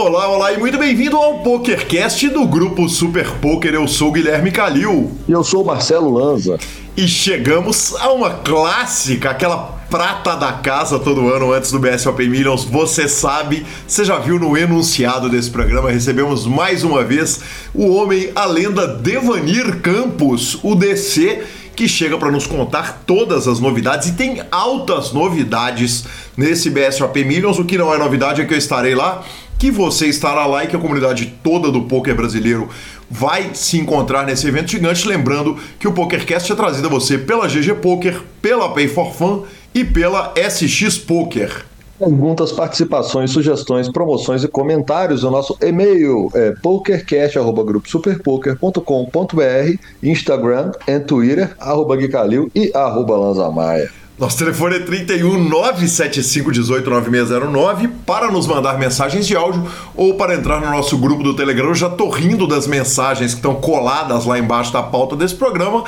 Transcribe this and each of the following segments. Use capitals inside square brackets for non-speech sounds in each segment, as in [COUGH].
Olá, olá e muito bem-vindo ao PokerCast do grupo Super Poker. Eu sou Guilherme Calil. E eu sou Marcelo Lanza. E chegamos a uma clássica, aquela prata da casa todo ano antes do BSOP Millions. Você sabe, você já viu no enunciado desse programa, recebemos mais uma vez o homem, a lenda Devanir Campos, o DC que chega para nos contar todas as novidades e tem altas novidades nesse BSOP Millions. O que não é novidade é que eu estarei lá, que você estará lá e que a comunidade toda do poker brasileiro vai se encontrar nesse evento gigante. Lembrando que o PokerCast é trazido a você pela GG Poker, pela Pay for Fun e pela SX Poker. Perguntas, participações, sugestões, promoções e comentários. O nosso e-mail é pokercast.gruposuperpoker.com.br, Instagram e Twitter, arroba e arroba Lanzamaia. Nosso telefone é 31 975 18 9609 para nos mandar mensagens de áudio ou para entrar no nosso grupo do Telegram. Eu já tô rindo das mensagens que estão coladas lá embaixo da pauta desse programa,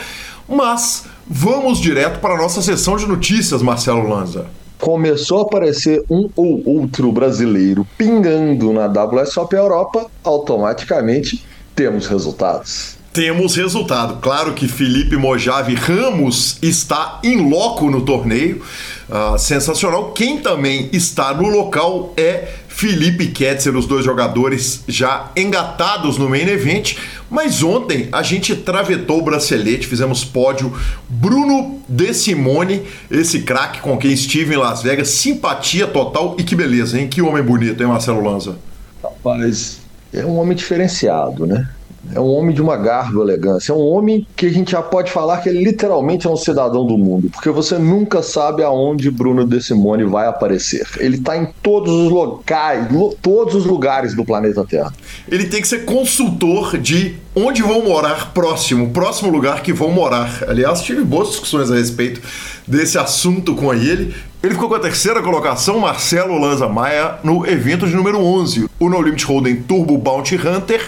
mas vamos direto para a nossa sessão de notícias, Marcelo Lanza começou a aparecer um ou outro brasileiro pingando na WSOP Europa, automaticamente temos resultados. Temos resultado. Claro que Felipe Mojave Ramos está em loco no torneio. Uh, sensacional. Quem também está no local é Felipe Ketzer, os dois jogadores já engatados no main event. Mas ontem a gente travetou o bracelete, fizemos pódio. Bruno De Simone, esse craque com quem estive em Las Vegas, simpatia total e que beleza, hein? Que homem bonito, hein, Marcelo Lanza? Rapaz, é um homem diferenciado, né? É um homem de uma garba elegância. É um homem que a gente já pode falar que ele literalmente é um cidadão do mundo, porque você nunca sabe aonde Bruno De Simone vai aparecer. Ele está em todos os locais, todos os lugares do planeta Terra. Ele tem que ser consultor de onde vão morar próximo, próximo lugar que vão morar. Aliás, tive boas discussões a respeito desse assunto com ele. Ele ficou com a terceira colocação, Marcelo Lanza Maia, no evento de número 11, o No Limit Hold'em Turbo Bounty Hunter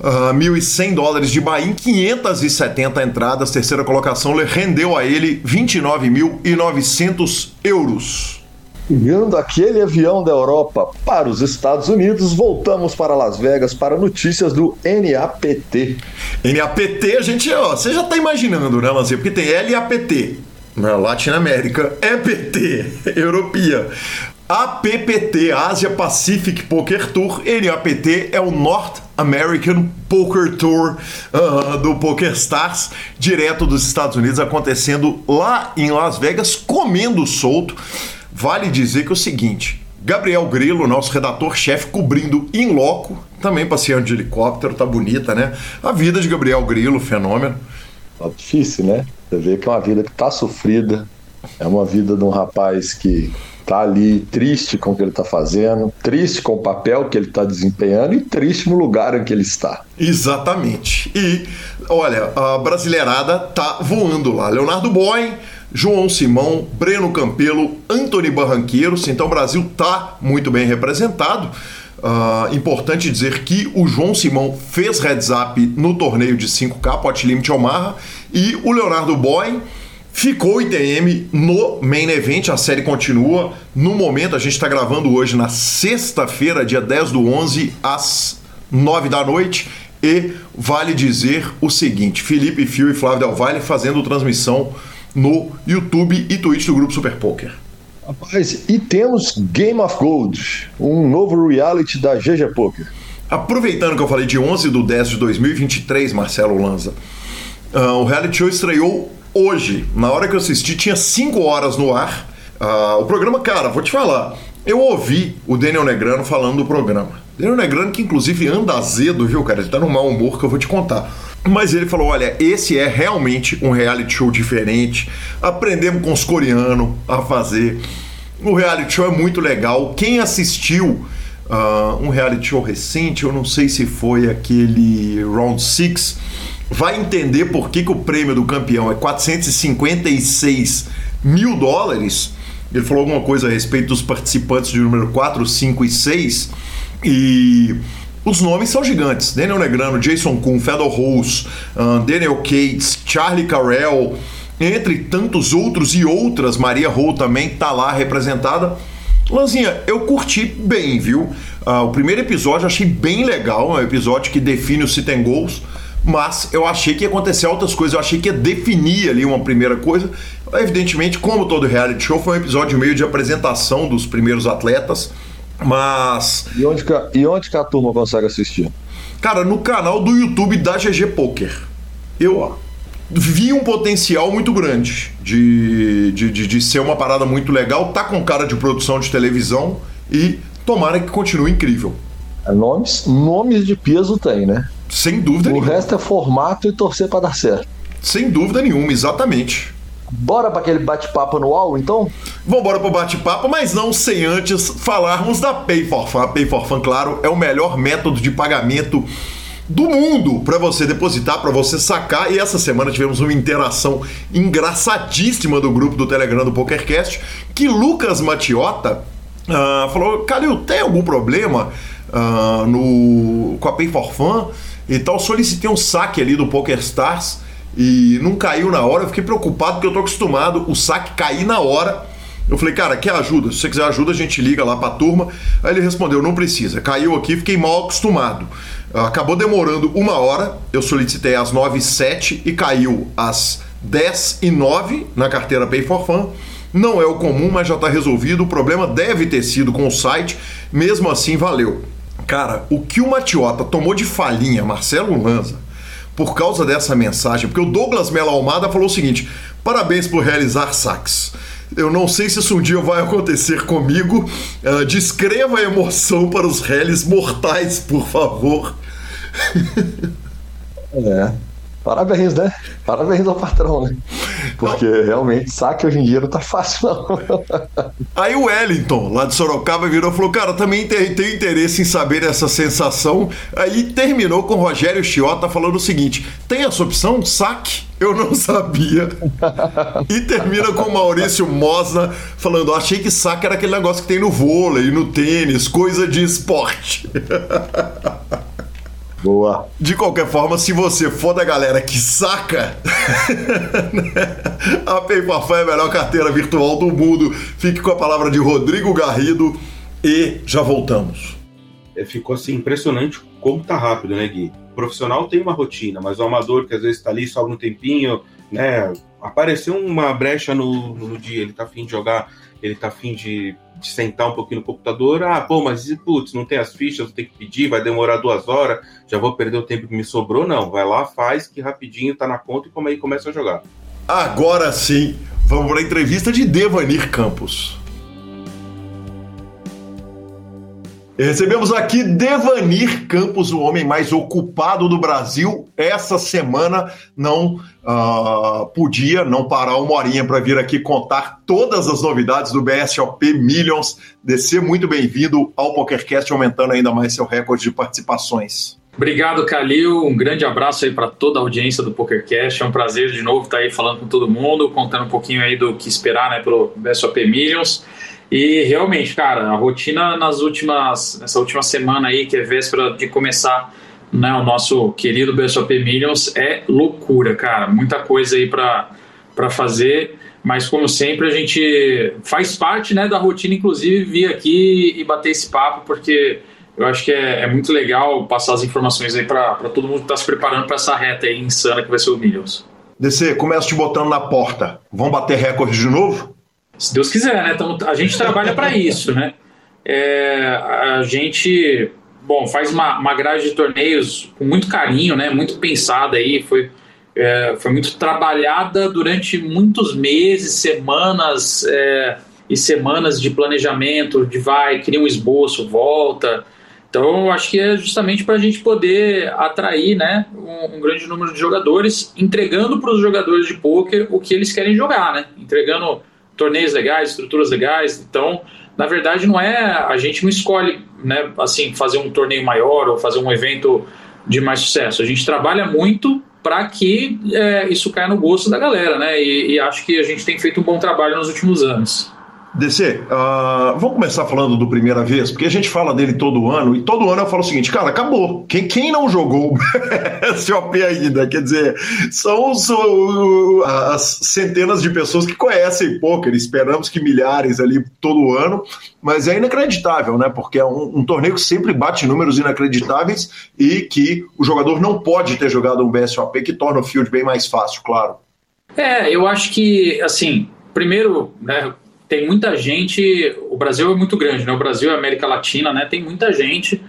uh, ah, 1.100 dólares de Bahia, 570 entradas, terceira colocação, rendeu a ele 29.900 euros. Pegando aquele avião da Europa para os Estados Unidos, voltamos para Las Vegas para notícias do NAPT. NAPT, a gente, ó, você já está imaginando, né, Lanzinha? Porque tem LAPT, na Latinoamérica, EPT, [LAUGHS] Europia. APPT, Asia Pacific Poker Tour, NAPT é o North American Poker Tour uh, do PokerStars, direto dos Estados Unidos, acontecendo lá em Las Vegas, comendo solto. Vale dizer que é o seguinte: Gabriel Grilo, nosso redator-chefe, cobrindo em loco, também passeando de helicóptero, tá bonita, né? A vida de Gabriel Grilo, fenômeno. Tá difícil, né? Você vê que é uma vida que tá sofrida, é uma vida de um rapaz que tá ali triste com o que ele está fazendo, triste com o papel que ele está desempenhando e triste no lugar em que ele está. Exatamente. E olha, a brasileirada tá voando lá. Leonardo Boy, João Simão, Breno Campelo, Antony Barranqueiros. Então o Brasil tá muito bem representado. Uh, importante dizer que o João Simão fez heads up no torneio de 5K, Pot Limit Omaha, e o Leonardo Boy Ficou o ITM no Main Event, a série continua. No momento, a gente está gravando hoje na sexta-feira, dia 10 do 11, às 9 da noite. E vale dizer o seguinte: Felipe Fio e Flávio Del Valle fazendo transmissão no YouTube e Twitch do Grupo Super Poker. Rapaz, e temos Game of Gold, um novo reality da GG Poker. Aproveitando que eu falei de 11 do 10 de 2023, Marcelo Lanza, uh, o reality show estreou hoje, na hora que eu assisti, tinha 5 horas no ar. Uh, o programa, cara, vou te falar. Eu ouvi o Daniel Negrano falando do programa. Daniel Negrano, que inclusive anda azedo, viu, cara? Ele tá no mau humor que eu vou te contar. Mas ele falou: olha, esse é realmente um reality show diferente. Aprendemos com os coreanos a fazer. O reality show é muito legal. Quem assistiu uh, um reality show recente, eu não sei se foi aquele Round 6 vai entender por que, que o prêmio do campeão é 456 mil dólares. Ele falou alguma coisa a respeito dos participantes de número 4, 5 e 6. E os nomes são gigantes: Daniel Negrano, Jason Kuhn, Fedor Rose, uh, Daniel Cates, Charlie Carell, entre tantos outros e outras. Maria Hall também está lá representada. Lanzinha, eu curti bem, viu? Uh, o primeiro episódio achei bem legal, é um episódio que define o se tem gols, mas eu achei que ia acontecer outras coisas, eu achei que ia definir ali uma primeira coisa. Evidentemente, como todo reality show, foi um episódio meio de apresentação dos primeiros atletas, mas. E onde que, e onde que a turma consegue assistir? Cara, no canal do YouTube da GG Poker. Eu vi um potencial muito grande de, de, de, de, ser uma parada muito legal, tá com cara de produção de televisão e tomara que continue incrível. É, nomes, nomes de peso tem, né? Sem dúvida o nenhuma. O resto é formato e torcer para dar certo. Sem dúvida nenhuma, exatamente. Bora para aquele bate-papo anual, então? Vamos embora pro bate-papo, mas não sem antes falarmos da Pay for Fun. A Pay for Fun, claro, é o melhor método de pagamento do mundo para você depositar, para você sacar. E essa semana tivemos uma interação engraçadíssima do grupo do Telegram do PokerCast, que Lucas Matiota uh, falou: Calil, tem algum problema uh, no, com a Pay for Fun? Então solicitei um saque ali do PokerStars e não caiu na hora. Eu fiquei preocupado porque eu tô acostumado o saque cair na hora. Eu falei, cara, quer ajuda? Se você quiser ajuda, a gente liga lá pra turma. Aí ele respondeu, não precisa. Caiu aqui, fiquei mal acostumado. Acabou demorando uma hora, eu solicitei às 9 e 7 e caiu às 10 e 9 na carteira Pay for Fun. Não é o comum, mas já está resolvido. O problema deve ter sido com o site, mesmo assim valeu. Cara, o que o Matiota tomou de falinha, Marcelo Lanza, por causa dessa mensagem, porque o Douglas Melo Almada falou o seguinte: parabéns por realizar saques. Eu não sei se isso um dia vai acontecer comigo. Uh, descreva a emoção para os réis mortais, por favor. [LAUGHS] é. Parabéns, né? Parabéns ao patrão, né? Porque realmente saque hoje em dia não tá fácil, não. Aí o Wellington, lá de Sorocaba, virou e falou: Cara, também tenho interesse em saber essa sensação. Aí terminou com o Rogério Chiota falando o seguinte: tem essa opção? Saque? Eu não sabia. e termina com o Maurício Mosna falando: Achei que saque era aquele negócio que tem no vôlei, no tênis, coisa de esporte. [LAUGHS] Boa. De qualquer forma, se você for da galera que saca, [LAUGHS] a PayPal é a melhor carteira virtual do mundo. Fique com a palavra de Rodrigo Garrido e já voltamos. É, ficou assim impressionante como tá rápido, né, Gui? O profissional tem uma rotina, mas o amador que às vezes está ali só um tempinho, né? Apareceu uma brecha no, no dia, ele tá afim de jogar, ele tá afim de de sentar um pouquinho no computador, ah, pô, mas putz, não tem as fichas, ter que pedir, vai demorar duas horas, já vou perder o tempo que me sobrou, não. Vai lá, faz, que rapidinho tá na conta e como aí começa a jogar. Agora sim, vamos para a entrevista de Devanir Campos. Recebemos aqui Devanir Campos, o homem mais ocupado do Brasil. Essa semana não uh, podia não parar uma horinha para vir aqui contar todas as novidades do BSOP Millions. Descer muito bem-vindo ao PokerCast, aumentando ainda mais seu recorde de participações. Obrigado, Calil. Um grande abraço aí para toda a audiência do PokerCast. É um prazer de novo estar aí falando com todo mundo, contando um pouquinho aí do que esperar né, pelo BSOP Millions. E realmente, cara, a rotina nas últimas, nessa última semana aí, que é véspera de começar né, o nosso querido BSOP Millions, é loucura, cara. Muita coisa aí para fazer, mas como sempre a gente faz parte né, da rotina, inclusive, vir aqui e bater esse papo, porque eu acho que é, é muito legal passar as informações aí para todo mundo que está se preparando para essa reta aí insana que vai ser o Millions. DC, começa te botando na porta. Vão bater recorde de novo? Se Deus quiser, né? Então a gente trabalha para isso, né? É, a gente, bom, faz uma, uma grade de torneios com muito carinho, né? Muito pensada aí, foi, é, foi muito trabalhada durante muitos meses, semanas é, e semanas de planejamento, de vai, cria um esboço, volta. Então, eu acho que é justamente para a gente poder atrair né, um, um, grande número de jogadores, entregando para os jogadores de pôquer o que eles querem jogar, né? Entregando torneios legais, estruturas legais. Então, na verdade, não é a gente não escolhe, né, assim, fazer um torneio maior ou fazer um evento de mais sucesso. A gente trabalha muito para que é, isso caia no gosto da galera, né? E, e, acho que a gente tem feito um bom trabalho nos últimos anos. DC, uh, vamos começar falando do primeira vez, porque a gente fala dele todo ano, e todo ano eu falo o seguinte, cara, acabou. Quem, quem não jogou SOP [LAUGHS] ainda? Quer dizer, são as centenas de pessoas que conhecem poker, esperamos que milhares ali todo ano, mas é inacreditável, né? Porque é um, um, torneio que sempre bate números inacreditáveis e que o jogador não pode ter jogado um BSOP, que torna o field bem mais fácil, claro. É, eu acho que, assim, primeiro, né, tem muita gente. O Brasil é muito grande, né? O Brasil é América Latina, né? Tem muita gente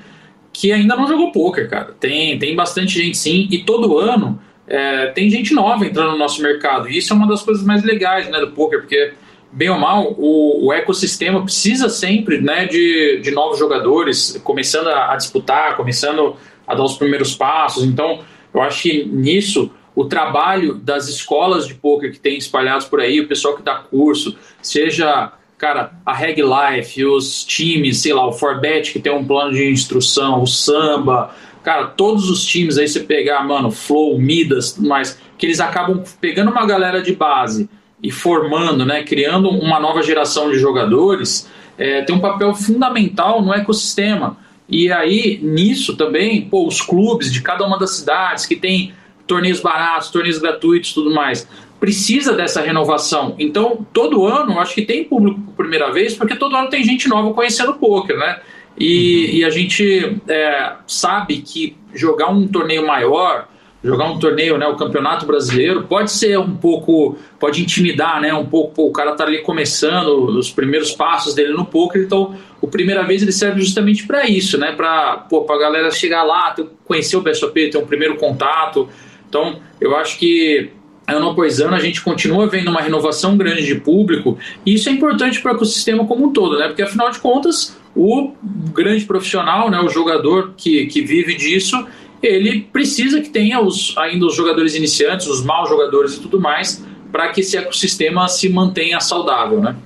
que ainda não jogou poker, cara. Tem, tem bastante gente sim, e todo ano é, tem gente nova entrando no nosso mercado. E isso é uma das coisas mais legais né, do poker, porque, bem ou mal, o, o ecossistema precisa sempre né, de, de novos jogadores começando a, a disputar, começando a dar os primeiros passos. Então, eu acho que nisso o trabalho das escolas de poker que tem espalhados por aí, o pessoal que dá curso, seja, cara, a Reg Life, os times, sei lá, o Forbet que tem um plano de instrução, o Samba, cara, todos os times aí você pegar, mano, Flow, Midas, mais, que eles acabam pegando uma galera de base e formando, né, criando uma nova geração de jogadores, é, tem um papel fundamental no ecossistema. E aí, nisso também, pô, os clubes de cada uma das cidades que tem torneios baratos, torneios gratuitos, tudo mais. Precisa dessa renovação. Então, todo ano, acho que tem público por primeira vez, porque todo ano tem gente nova conhecendo o poker, né? E, e a gente é, sabe que jogar um torneio maior, jogar um torneio, né, o Campeonato Brasileiro, pode ser um pouco, pode intimidar, né, um pouco, pô, o cara tá ali começando os primeiros passos dele no poker, então o primeira vez ele serve justamente para isso, né, para pô, a galera chegar lá, conhecer o BSOP, ter um primeiro contato, então, eu acho que ano após ano a gente continua vendo uma renovação grande de público e isso é importante para o ecossistema como um todo, né? Porque afinal de contas, o grande profissional, né, o jogador que, que vive disso, ele precisa que tenha os, ainda os jogadores iniciantes, os maus jogadores e tudo mais, para que esse ecossistema se mantenha saudável, né?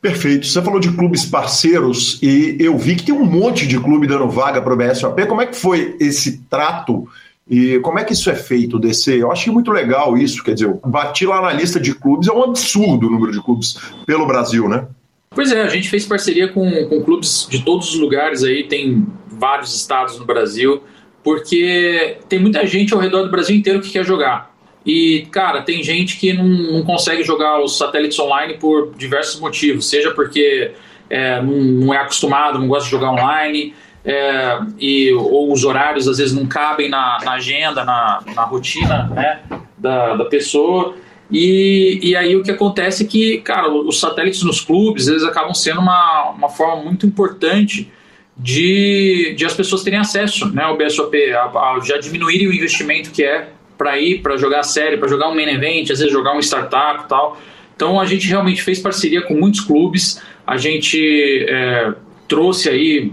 Perfeito. Você falou de clubes parceiros e eu vi que tem um monte de clube dando vaga para o BSOP. Como é que foi esse trato e como é que isso é feito, DC? Eu achei muito legal isso, quer dizer, bati lá na lista de clubes, é um absurdo o número de clubes pelo Brasil, né? Pois é, a gente fez parceria com, com clubes de todos os lugares aí, tem vários estados no Brasil, porque tem muita gente ao redor do Brasil inteiro que quer jogar. E, cara, tem gente que não, não consegue jogar os satélites online por diversos motivos, seja porque é, não, não é acostumado, não gosta de jogar online, é, e, ou os horários às vezes não cabem na, na agenda, na, na rotina né, da, da pessoa. E, e aí o que acontece é que, cara, os satélites nos clubes, eles acabam sendo uma, uma forma muito importante de, de as pessoas terem acesso né, ao BSOP, a, a, já diminuírem o investimento que é para ir, para jogar a série, para jogar um main event, às vezes jogar um startup e tal. Então a gente realmente fez parceria com muitos clubes, a gente é, trouxe aí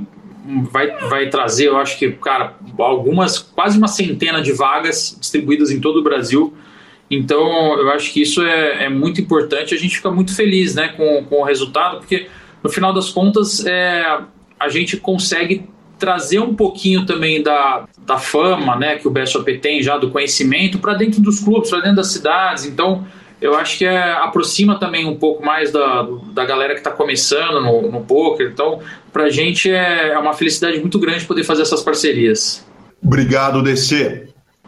vai, vai trazer, eu acho que, cara, algumas, quase uma centena de vagas distribuídas em todo o Brasil. Então, eu acho que isso é, é muito importante. A gente fica muito feliz né, com, com o resultado, porque no final das contas é, a gente consegue trazer um pouquinho também da, da fama né, que o BSOP tem já, do conhecimento, para dentro dos clubes, para dentro das cidades. Então, eu acho que é, aproxima também um pouco mais da, da galera que está começando no, no poker. Então, para a gente é, é uma felicidade muito grande poder fazer essas parcerias. Obrigado, DC.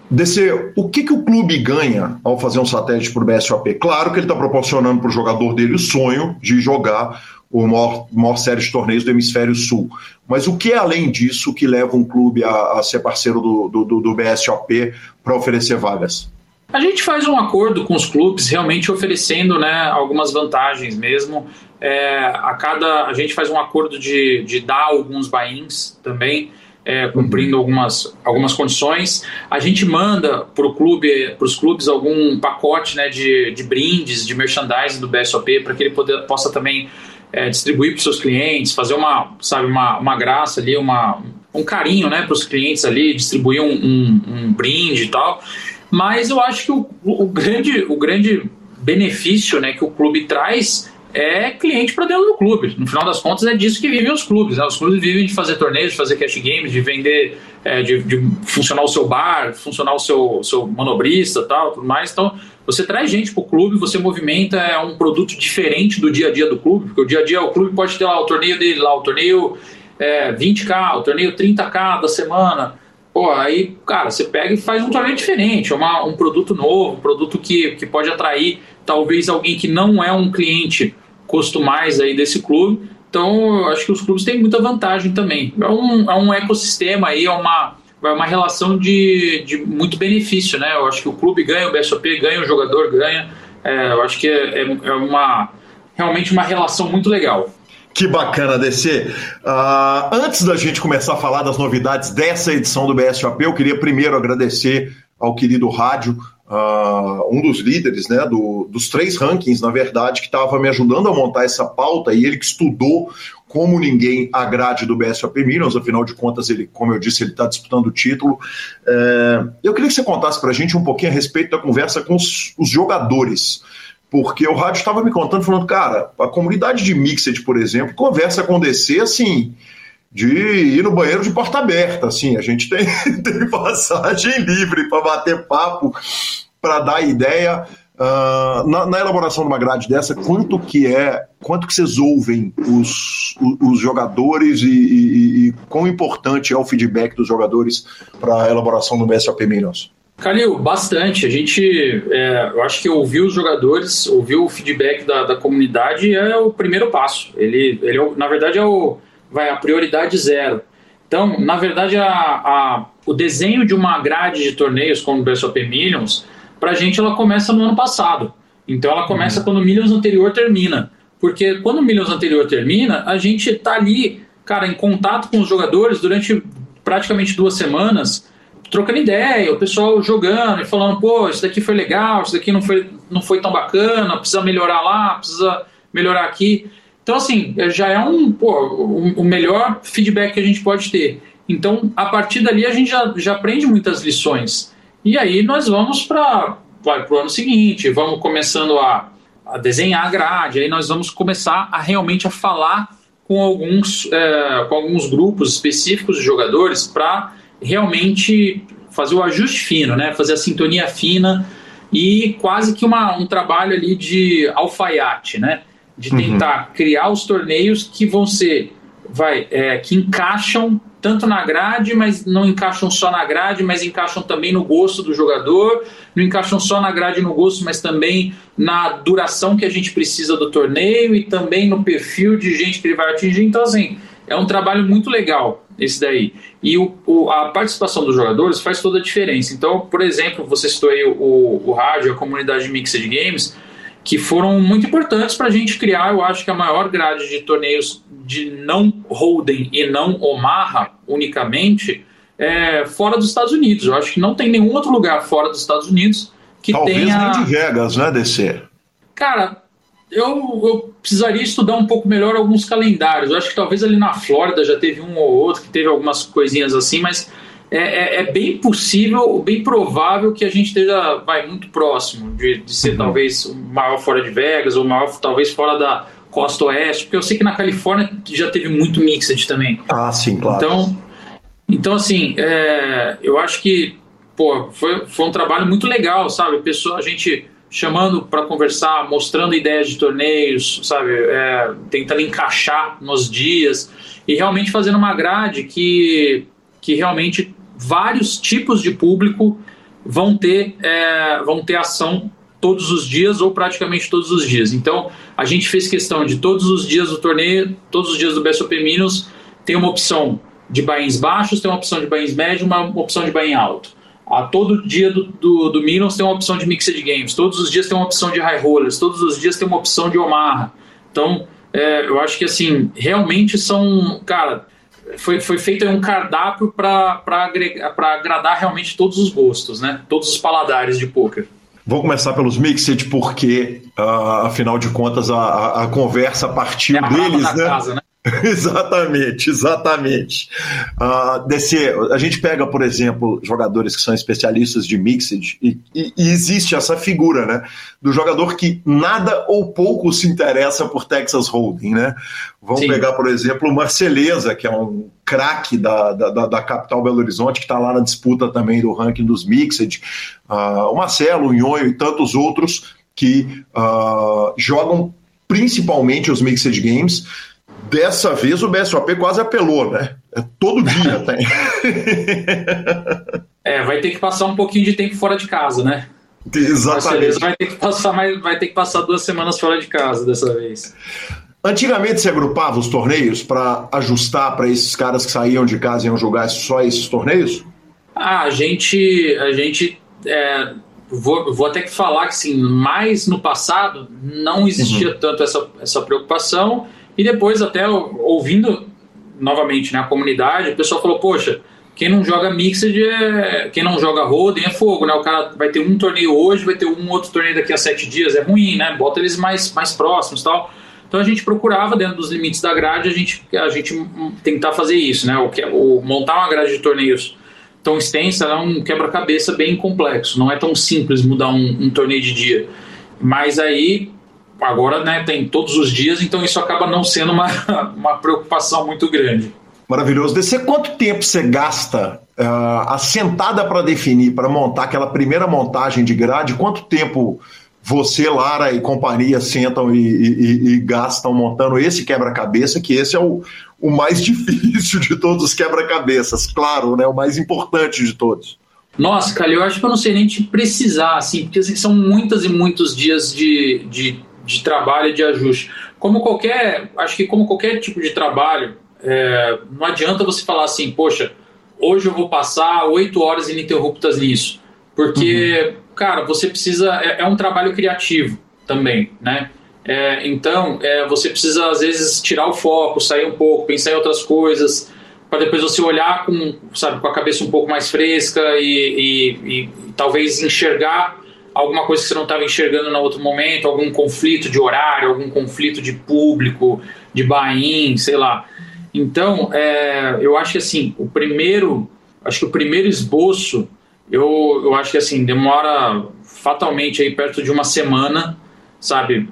DC, o que, que o clube ganha ao fazer um satélite para o BSOP? Claro que ele está proporcionando para o jogador dele o sonho de jogar o maior, maior série de torneios do Hemisfério Sul. Mas o que é além disso que leva um clube a, a ser parceiro do, do, do BSOP para oferecer vagas? A gente faz um acordo com os clubes, realmente oferecendo né, algumas vantagens mesmo. É, a cada a gente faz um acordo de, de dar alguns buy-ins também, é, cumprindo algumas, algumas condições. A gente manda para clube, os clubes algum pacote né, de, de brindes, de merchandising do BSOP, para que ele poder, possa também é, distribuir para os seus clientes, fazer uma, sabe, uma, uma graça ali, uma, um carinho né, para os clientes ali, distribuir um, um, um brinde e tal. Mas eu acho que o, o, grande, o grande benefício né, que o clube traz é cliente para dentro do clube. No final das contas, é disso que vivem os clubes. Né? Os clubes vivem de fazer torneios, de fazer cash games, de vender, é, de, de, funcionar o seu bar, funcionar o seu, seu manobrista tal, tudo mais. Então, você traz gente para o clube, você movimenta é um produto diferente do dia a dia do clube, porque o dia a dia o clube pode ter lá o torneio dele, lá o torneio é, 20k, o torneio 30k da semana. Pô, aí, cara, você pega e faz um torneio diferente, é uma, um produto novo, um produto que, que pode atrair talvez alguém que não é um cliente costumais aí desse clube. Então, eu acho que os clubes têm muita vantagem também. É um, é um ecossistema aí, é uma, é uma relação de, de muito benefício, né? Eu acho que o clube ganha, o BSOP ganha, o jogador ganha. É, eu acho que é, é, é uma realmente uma relação muito legal. Que bacana, DC. Uh, antes da gente começar a falar das novidades dessa edição do BSOP, eu queria primeiro agradecer ao querido rádio, uh, um dos líderes né, do, dos três rankings, na verdade, que estava me ajudando a montar essa pauta, e ele que estudou como ninguém a grade do BSOP Millions, afinal de contas, ele, como eu disse, ele está disputando o título. É, eu queria que você contasse para a gente um pouquinho a respeito da conversa com os, os jogadores porque o rádio estava me contando, falando, cara, a comunidade de Mixed, por exemplo, conversa com DC assim, de ir no banheiro de porta aberta, assim, a gente tem, [LAUGHS] tem passagem livre para bater papo, para dar ideia. Uh, na, na, elaboração de uma grade dessa, quanto que é, quanto que vocês ouvem os, os, os jogadores e, e, e, quão importante é o feedback dos jogadores para a elaboração do BSOP Millions? Calil, bastante. A gente, é, eu acho que ouvir os jogadores, ouvir o feedback da, da comunidade é o primeiro passo. Ele, ele é, na verdade, é o, vai a prioridade zero. Então, na verdade, a, a, o desenho de uma grade de torneios como o BSOP Millions, para a gente ela começa no ano passado. Então, ela começa uhum. quando o Millions anterior termina. Porque quando o Millions anterior termina, a gente está ali, cara, em contato com os jogadores durante praticamente duas semanas, trocando ideia, o pessoal jogando e falando, pô, isso daqui foi legal, isso daqui não foi, não foi tão bacana, precisa melhorar lá, precisa melhorar aqui. Então, assim, já é um, pô, o, o melhor feedback que a gente pode ter. Então, a partir dali, a gente já, já aprende muitas lições. E aí nós vamos para o ano seguinte, vamos começando a, a desenhar a grade, aí nós vamos começar a realmente a falar com alguns, é, com alguns grupos específicos de jogadores para realmente fazer o ajuste fino, né? fazer a sintonia fina e quase que uma, um trabalho ali de alfaiate, né? de uhum. tentar uhum. criar os torneios que vão ser, vai, é, que encaixam tanto na grade, mas não encaixam só na grade, mas encaixam também no gosto do jogador, não encaixam só na grade e no gosto, mas também na duração que a gente precisa do torneio e também no perfil de gente que ele vai atingir. Então, assim, é um trabalho muito legal esse daí. E o, o, a participação dos jogadores faz toda a diferença. Então, por exemplo, você citou aí o, o rádio, a comunidade Mixed Games, que foram muito importantes para a gente criar, eu acho que a maior grade de torneios de não Holden e não Omaha unicamente é, fora dos Estados Unidos. Eu acho que não tem nenhum outro lugar fora dos Estados Unidos que Talvez tenha... Talvez nem de Vegas, né, DC? Cara, eu, eu, precisaria estudar um pouco melhor alguns calendários. Eu acho que talvez ali na Flórida já teve um ou outro que teve algumas coisinhas assim, mas é, é, é, bem possível, bem provável que a gente esteja vai, muito próximo de, de ser uhum. talvez o maior fora de Vegas ou maior talvez fora da costa oeste, porque eu sei que na Califórnia já teve muito mixed também. Ah, sim, claro. Então, então assim, é, eu acho que pô, foi, foi um trabalho muito legal, sabe? Pessoa, a gente chamando para conversar, mostrando ideias de torneios, sabe? É, tentando encaixar nos dias e realmente fazendo uma grade que, que realmente vários tipos de público vão ter, é, vão ter ação todos os dias ou praticamente todos os dias. Então, a gente fez questão de todos os dias do torneio, todos os dias do BSOP Minos, tem uma opção de buy baixos, tem uma opção de buy médio, uma opção de buy alto. A todo dia do, do, do Minos tem uma opção de Mixed Games, todos os dias tem uma opção de High Rollers, todos os dias tem uma opção de Omaha. Então, é, eu acho que assim, realmente são, cara, foi, foi feito um cardápio para agradar realmente todos os gostos, né? Todos os paladares de poker. Vou começar pelos Mixed, porque, uh, afinal de contas, a, a, conversa partiu é a deles, né? Casa, né? [LAUGHS] exatamente, exatamente. Uh, DC, a gente pega, por exemplo, jogadores que são especialistas de mixed e, e, e, existe essa figura, né, do jogador que nada ou pouco se interessa por Texas Hold'em, né? Vamos Sim. pegar, por exemplo, o Marceleza, que é um craque da, da, da, capital Belo Horizonte, que está lá na disputa também do ranking dos mixed, uh, o Marcelo, o Nhonho e tantos outros que uh, jogam principalmente os mixed games Dessa vez o BSOP quase apelou, né? É, todo dia [LAUGHS] tem. é, vai ter que passar um pouquinho de tempo fora de casa, né? Exatamente. Vai ter que passar mais, vai ter que passar duas semanas fora de casa dessa vez. Antigamente se agrupava os torneios para ajustar para esses caras que saíam de casa e iam jogar só esses torneios? Ah, a gente, a gente é, vou, vou até que falar que sim, mais no passado não existia uhum. tanto essa, essa preocupação e depois, até ouvindo novamente né, a comunidade, o pessoal falou: Poxa, quem não joga Mixed é. Quem não joga Roden é fogo, né? O cara vai ter um torneio hoje, vai ter um outro torneio daqui a sete dias, é ruim, né? Bota eles mais, mais próximos tal. Então a gente procurava, dentro dos limites da grade, a gente, a gente tentar fazer isso, né? O, o, montar uma grade de torneios tão extensa é um quebra-cabeça bem complexo. Não é tão simples mudar um, um torneio de dia. Mas aí agora né, tem todos os dias, então isso acaba não sendo uma, [LAUGHS] uma preocupação muito grande. Maravilhoso. DC, quanto tempo você gasta uh, assentada para definir, para montar aquela primeira montagem de grade? Quanto tempo você, Lara e companhia sentam e, e, e gastam montando esse quebra-cabeça, que esse é o, o mais [LAUGHS] difícil de todos os quebra-cabeças, claro, né, o mais importante de todos. Nossa, cara, eu acho que eu não sei nem te precisar, assim, porque assim, são muitas e muitos dias de, de de trabalho e de ajuste. Como qualquer, acho que como qualquer tipo de trabalho, é, não adianta você falar assim, poxa, hoje eu vou passar oito horas ininterruptas nisso, porque, uhum. cara, você precisa, é, é, um trabalho criativo também, né? É, então, é, você precisa às vezes tirar o foco, sair um pouco, pensar em outras coisas, para depois você olhar com, sabe, com a cabeça um pouco mais fresca e, e, e talvez enxergar alguma coisa que você não estava enxergando no outro momento, algum conflito de horário, algum conflito de público, de buy sei lá. Então, é, eu acho que assim, o primeiro, acho que o primeiro esboço, eu, eu acho que assim, demora fatalmente aí perto de uma semana, sabe,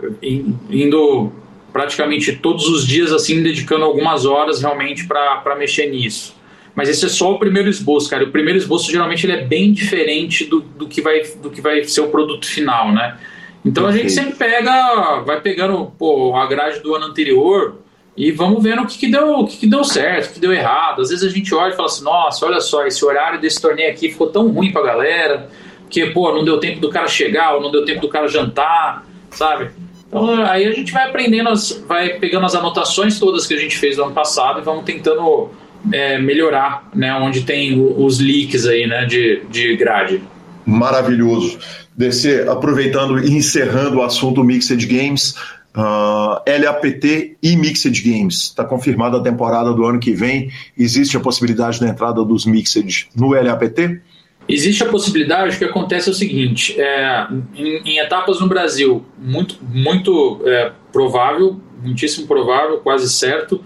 indo praticamente todos os dias assim, dedicando algumas horas realmente para mexer nisso. Mas esse é só o primeiro esboço, cara. O primeiro esboço geralmente ele é bem diferente do, do, que, vai, do que vai ser o produto final, né? Então a gente sempre pega, vai pegando pô, a grade do ano anterior e vamos vendo o que, que, deu, o que, que deu certo, o que deu errado. Às vezes a gente olha e fala assim, nossa, olha só, esse horário desse torneio aqui ficou tão ruim pra galera, porque, pô, não deu tempo do cara chegar, ou não deu tempo do cara jantar, sabe? Então aí a gente vai aprendendo, as, vai pegando as anotações todas que a gente fez no ano passado e vamos tentando é, melhorar, né, onde tem os leaks aí, né, de, de grade. Maravilhoso. DC, aproveitando e encerrando o assunto Mixed Games, uh, LAPT e Mixed Games. Está confirmada a temporada do ano que vem. Existe a possibilidade da entrada dos Mixed no LAPT? Existe a possibilidade, que acontece o seguinte, é, em, em, etapas no Brasil, muito, muito é, provável, muitíssimo provável, quase certo,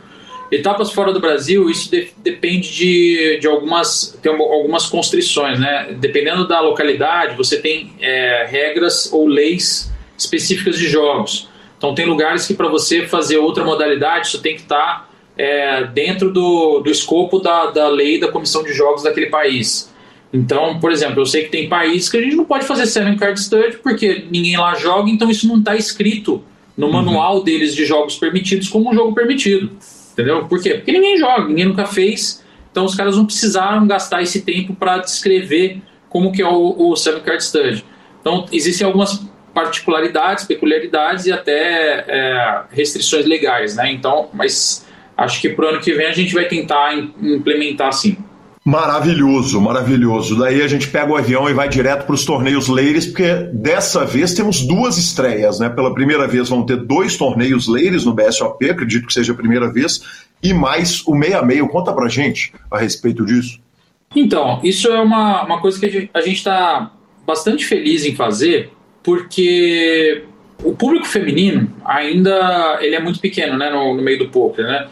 Etapas fora do Brasil, isso de, depende de, de algumas, tem algumas constrições, né? Dependendo da localidade, você tem é, regras ou leis específicas de jogos. Então, tem lugares que para você fazer outra modalidade, isso tem que estar tá, é, dentro do, do escopo da, da lei da comissão de jogos daquele país. Então, por exemplo, eu sei que tem países que a gente não pode fazer Seven Card Study porque ninguém lá joga, então isso não está escrito no uhum. manual uhum. deles de jogos permitidos como um jogo permitido. Entendeu? Por quê? Porque ninguém joga, ninguém nunca fez. Então os caras não precisaram gastar esse tempo para descrever como que é o, o Seven Card Study. Então existem algumas particularidades, peculiaridades e até é, restrições legais, né? Então, mas acho que para o ano que vem a gente vai tentar implementar sim. Maravilhoso, maravilhoso. Daí a gente pega o avião e vai direto para os torneios Ladies, porque dessa vez temos duas estreias, né? Pela primeira vez vão ter dois torneios Ladies no BSOP, acredito que seja a primeira vez, e mais o meia-meio. Conta pra gente a respeito disso. Então, isso é uma, uma coisa que a gente está bastante feliz em fazer, porque o público feminino ainda ele é muito pequeno né, no, no meio do poker, né?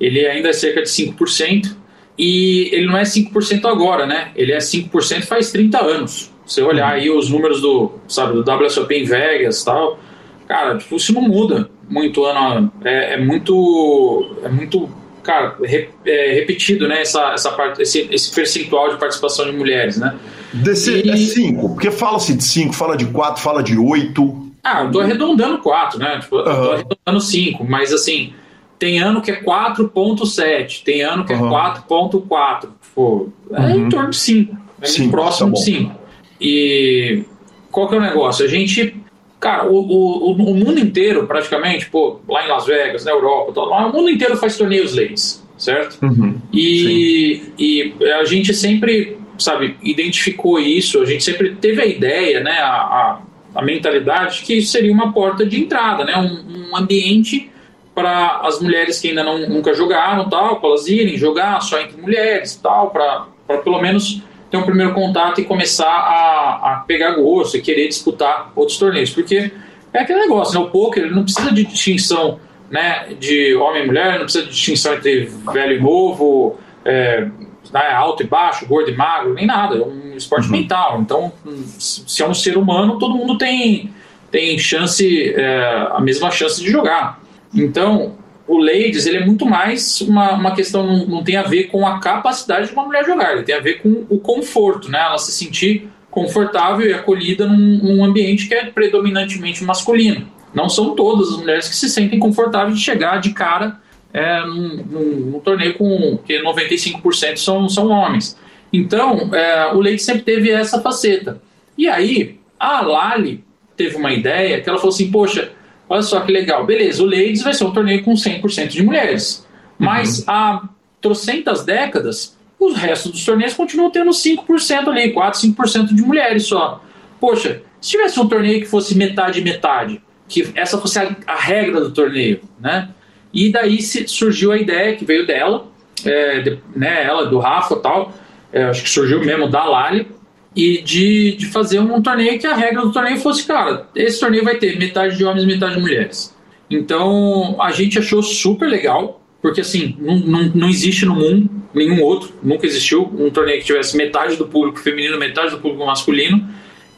ele ainda é cerca de 5%, e ele não é 5% agora, né? Ele é 5% faz 30 anos. Você olhar aí os números do, sabe, do WSOP em Vegas tal, cara, tipo, isso não muda muito ano. É, é muito. É muito, cara, re, é, repetido, né? Essa, essa parte, esse, esse percentual de participação de mulheres, né? Desse, e... É 5, porque fala-se de 5, fala de 4, fala de 8. Ah, eu tô arredondando 4, né? Tipo, uhum. eu tô arredondando 5, mas assim, tem ano que é 4.7, tem ano que uhum. é 4.4. Tipo, é uhum. em torno de 5. É Sim, próximo tá de 5. E qual que é o negócio? A gente. Cara, o, o, o mundo inteiro, praticamente, pô, lá em Las Vegas, na Europa, todo, o mundo inteiro faz torneios leis, certo? Uhum. E, e a gente sempre, sabe, identificou isso, a gente sempre teve a ideia, né, a, a, a mentalidade que isso seria uma porta de entrada, né, um, um ambiente para as mulheres que ainda não, nunca jogaram, tal, para elas irem jogar só entre mulheres, tal, para pelo menos ter um primeiro contato e começar a, a pegar gosto e querer disputar outros torneios. Porque é aquele negócio, né? O poker não precisa de distinção né, de homem e mulher, não precisa de distinção entre velho e novo, é, né, alto e baixo, gordo e magro, nem nada. É um esporte uhum. mental. Então, se é um ser humano, todo mundo tem, tem chance, é, a mesma chance de jogar. Então, o Ladies ele é muito mais uma, uma questão, não, não tem a ver com a capacidade de uma mulher jogar, ele tem a ver com o conforto, né? Ela se sentir confortável e acolhida num, num ambiente que é predominantemente masculino. Não são todas as mulheres que se sentem confortáveis de chegar de cara é, num, num, num torneio com que 95% são, são homens. Então, é, o Leite sempre teve essa faceta. E aí, a Lali teve uma ideia que ela falou assim: Poxa, Olha só que legal. Beleza, o Ladies vai ser um torneio com 100% de mulheres. Mas uhum. há trocentas décadas, os restos dos torneios continuam tendo 5% ali, 4, 5% de mulheres só. Poxa, se tivesse um torneio que fosse metade metade, que essa fosse a, a regra do torneio, né? E daí surgiu a ideia que veio dela, é, de, né, ela, do Rafa e tal, é, acho que surgiu mesmo da Lali, e de, de fazer um torneio que a regra do torneio fosse, cara, esse torneio vai ter metade de homens e metade de mulheres. Então a gente achou super legal, porque assim, não, não, não existe no mundo nenhum outro, nunca existiu um torneio que tivesse metade do público feminino, metade do público masculino.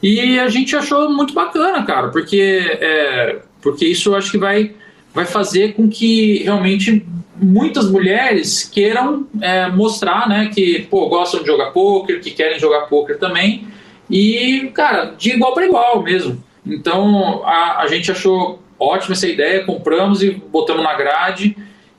E a gente achou muito bacana, cara, porque, é, porque isso eu acho que vai, vai fazer com que realmente muitas mulheres queiram é, mostrar, né, que pô, gostam de jogar poker, que querem jogar poker também e, cara, de igual para igual mesmo. Então a, a gente achou ótima essa ideia, compramos e botamos na grade.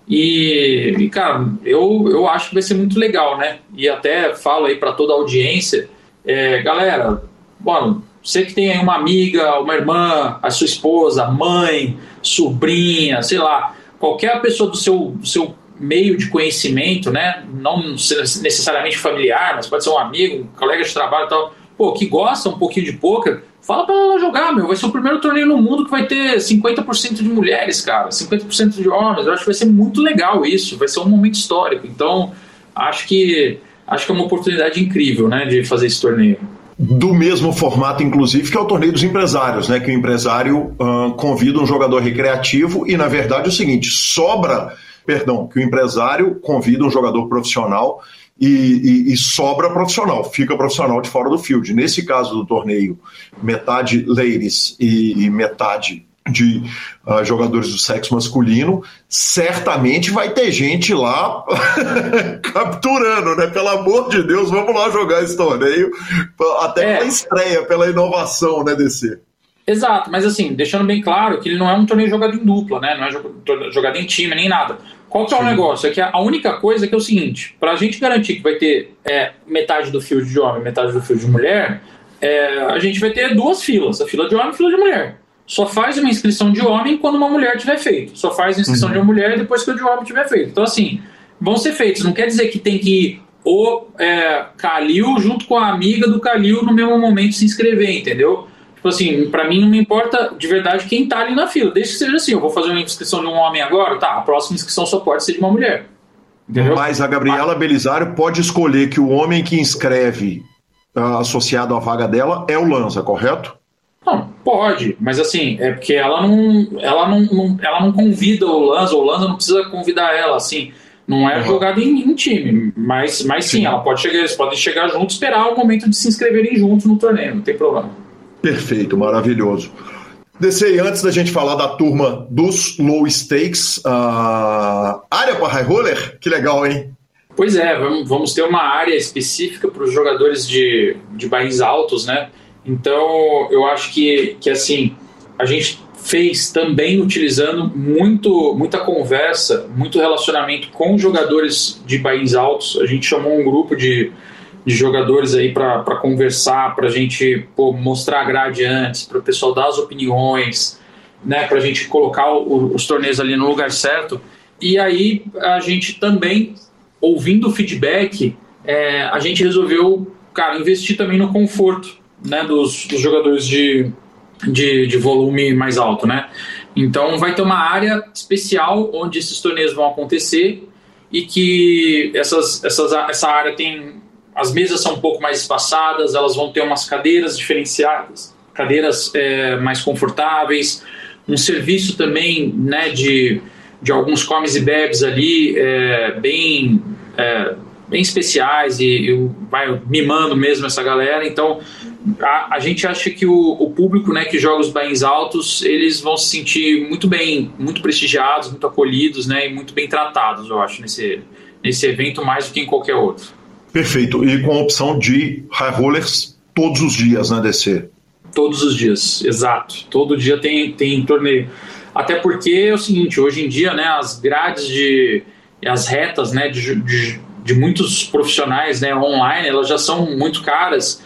E, e, cara, eu, eu acho que vai ser muito legal, né? E até falo aí para toda a audiência, é, galera, bom, você que tem aí uma amiga, uma irmã, a sua esposa, mãe, sobrinha, sei lá, qualquer pessoa do seu, do seu meio de conhecimento, né? Não necessariamente familiar, mas pode ser um amigo, um colega de trabalho e tal, pô, que gosta um pouquinho de poker, fala para ela jogar, meu. Vai ser o primeiro torneio no mundo que vai ter 50% de mulheres, cara, 50% de homens. Eu acho que vai ser muito legal isso, vai ser um momento histórico. Então, acho que acho que é uma oportunidade incrível, né, de fazer esse torneio do mesmo formato, inclusive, que é o torneio dos empresários, né? Que o empresário uh, convida um jogador recreativo e, na verdade, é o seguinte: sobra, perdão, que o empresário convida um jogador profissional e, e, e, sobra profissional, fica profissional de fora do field. Nesse caso do torneio, metade ladies e, e metade de uh, jogadores do sexo masculino, certamente vai ter gente lá [LAUGHS] capturando, né? Pelo amor de Deus, vamos lá jogar esse torneio, até é. pela estreia, pela inovação, né, DC? Exato, mas assim, deixando bem claro que ele não é um torneio jogado em dupla, né? Não é jogado em time, nem nada. Qual que é Sim. o negócio? É que a única coisa é que é o seguinte, para a gente garantir que vai ter é, metade do field de homem metade do field de mulher, é, a gente vai ter duas filas, a fila de homem e a fila de mulher só faz uma inscrição de homem quando uma mulher tiver feito. Só faz a inscrição uhum. de uma mulher depois que o de homem tiver feito. Então, assim, vão ser feitos. Não quer dizer que tem que ir o é, Calil junto com a amiga do Calil no mesmo momento se inscrever, entendeu? Tipo assim, para mim não me importa de verdade quem tá ali na fila. Desde que seja assim, eu vou fazer uma inscrição de um homem agora, tá, a próxima inscrição só pode ser de uma mulher. Entendeu? Mas a Gabriela Belisário pode escolher que o homem que inscreve uh, associado à vaga dela é o Lanza, correto? Não, pode, mas assim, é porque ela não, ela não, não ela não convida o Lanza, o Lanza não precisa convidar ela, assim. Não é uhum. jogada em, em, time, mas, mas sim, sim, ela pode chegar, eles podem chegar juntos, esperar o momento de se inscreverem juntos no torneio, não tem problema. Perfeito, maravilhoso. Descei antes da gente falar da turma dos low stakes, uh, área para high roller, que legal, hein? Pois é, vamos ter uma área específica para os jogadores de, de bains altos, né? Então, eu acho que, que assim, a gente fez também utilizando muito, muita conversa, muito relacionamento com jogadores de bains altos. A gente chamou um grupo de, de jogadores aí para conversar, para a gente pô, mostrar a grade antes, para o pessoal dar as opiniões, né, para a gente colocar o, os torneios ali no lugar certo. E aí a gente também, ouvindo o feedback, é, a gente resolveu, cara, investir também no conforto né, dos, dos jogadores de, de, de volume mais alto, né? Então vai ter uma área especial onde esses torneios vão acontecer e que essas, essas, essa área tem as mesas são um pouco mais espaçadas, elas vão ter umas cadeiras diferenciadas, cadeiras é, mais confortáveis, um serviço também né, de, de alguns comes e bebes ali é, bem é, bem especiais e, e, vai mimando mesmo essa galera. Então a, a gente acha que o, o, público né, que joga os bains altos, eles vão se sentir muito bem, muito prestigiados, muito acolhidos né, e muito bem tratados, eu acho, nesse, nesse evento, mais do que em qualquer outro. Perfeito. E com a opção de high rollers todos os dias, né, DC? Todos os dias, exato. Todo dia tem, tem torneio. Até porque é o seguinte, hoje em dia, né, as grades de. as retas né, de, de, de muitos profissionais né, online, elas já são muito caras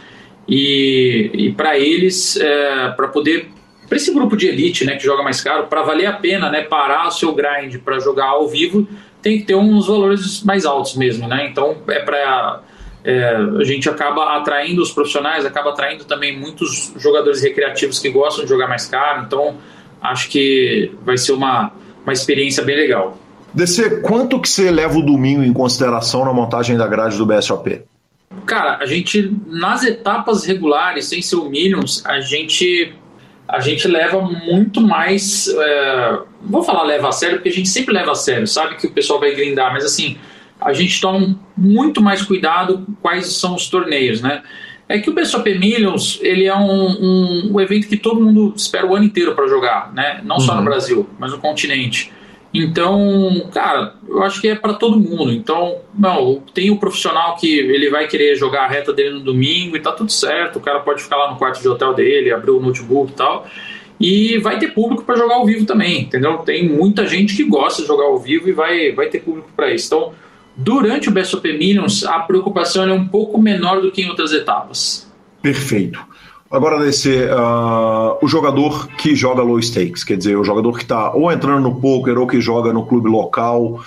e, e para eles, é, para poder, para esse grupo de elite né, que joga mais caro, para valer a pena né, parar o seu grind para jogar ao vivo, tem que ter uns valores mais altos mesmo. Né? Então, é para. É, a gente acaba atraindo os profissionais, acaba atraindo também muitos jogadores recreativos que gostam de jogar mais caro. Então, acho que vai ser uma, uma experiência bem legal. DC, quanto que você leva o domingo em consideração na montagem da grade do BSOP? Cara, a gente, nas etapas regulares, sem ser o Millions, a gente, a gente leva muito mais. É, vou falar leva a sério, porque a gente sempre leva a sério, sabe que o pessoal vai grindar, mas assim, a gente toma muito mais cuidado quais são os torneios, né? É que o BSOP Millions, ele é um, um, um evento que todo mundo espera o ano inteiro para jogar, né? Não só no uhum. Brasil, mas no continente. Então, cara, eu acho que é para todo mundo. Então, não, tem o profissional que ele vai querer jogar a reta dele no domingo e tá tudo certo. O cara pode ficar lá no quarto de hotel dele, abrir o notebook e tal. E vai ter público para jogar ao vivo também, entendeu? Tem muita gente que gosta de jogar ao vivo e vai, vai ter público para isso. Então, durante o BSOP Minions, a preocupação é um pouco menor do que em outras etapas. Perfeito. Agora, nesse, uh, o jogador que joga low stakes, quer dizer, o jogador que está ou entrando no poker ou que joga no clube local,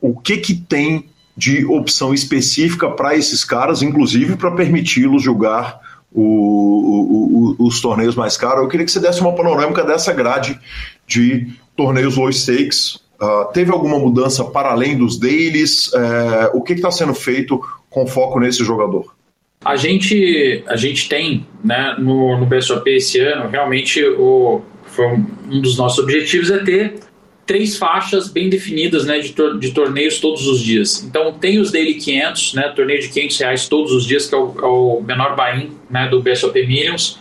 o que que tem de opção específica para esses caras, inclusive para permiti-los jogar o, o, o, os torneios mais caros? Eu queria que você desse uma panorâmica dessa grade de torneios low stakes. Uh, teve alguma mudança para além dos dailies? Uh, o que está sendo feito com foco nesse jogador? A gente, a gente tem né, no, no BSOP esse ano, realmente o, foi um dos nossos objetivos é ter três faixas bem definidas né, de, tor de torneios todos os dias. Então tem os Daily 500, né, torneio de 500 reais todos os dias, que é o, é o menor buy-in né, do BSOP Millions.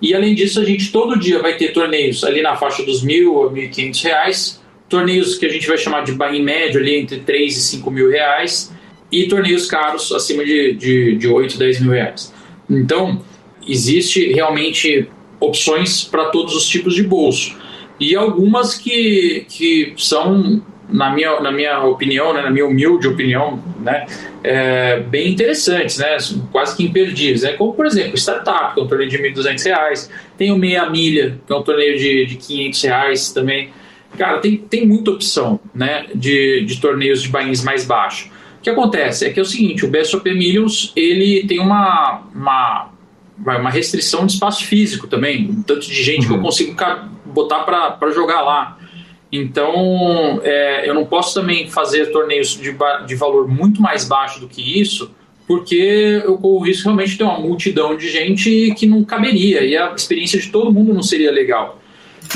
E além disso, a gente todo dia vai ter torneios ali na faixa dos mil a 1.500 reais, torneios que a gente vai chamar de buy-in médio ali entre 3 e 5 mil reais, e torneios caros acima de, de, de 8, 10 mil reais. Então, existe realmente opções para todos os tipos de bolso. E algumas que, que são, na minha, na minha opinião, né, na minha humilde opinião, né, é, bem interessantes, né, quase que imperdíveis. Né, como, por exemplo, Startup, que é um torneio de R$ 1.200, tem o Meia Milha, que é um torneio de, de 500 reais também. Cara, tem, tem muita opção né, de, de torneios de bains mais baixos. O que acontece é que é o seguinte, o BSOP Millions ele tem uma, uma, uma restrição de espaço físico também, um tanto de gente uhum. que eu uhum. consigo botar para jogar lá. Então, é, eu não posso também fazer torneios de, de valor muito mais baixo do que isso, porque eu corro o risco realmente de ter uma multidão de gente que não caberia e a experiência de todo mundo não seria legal.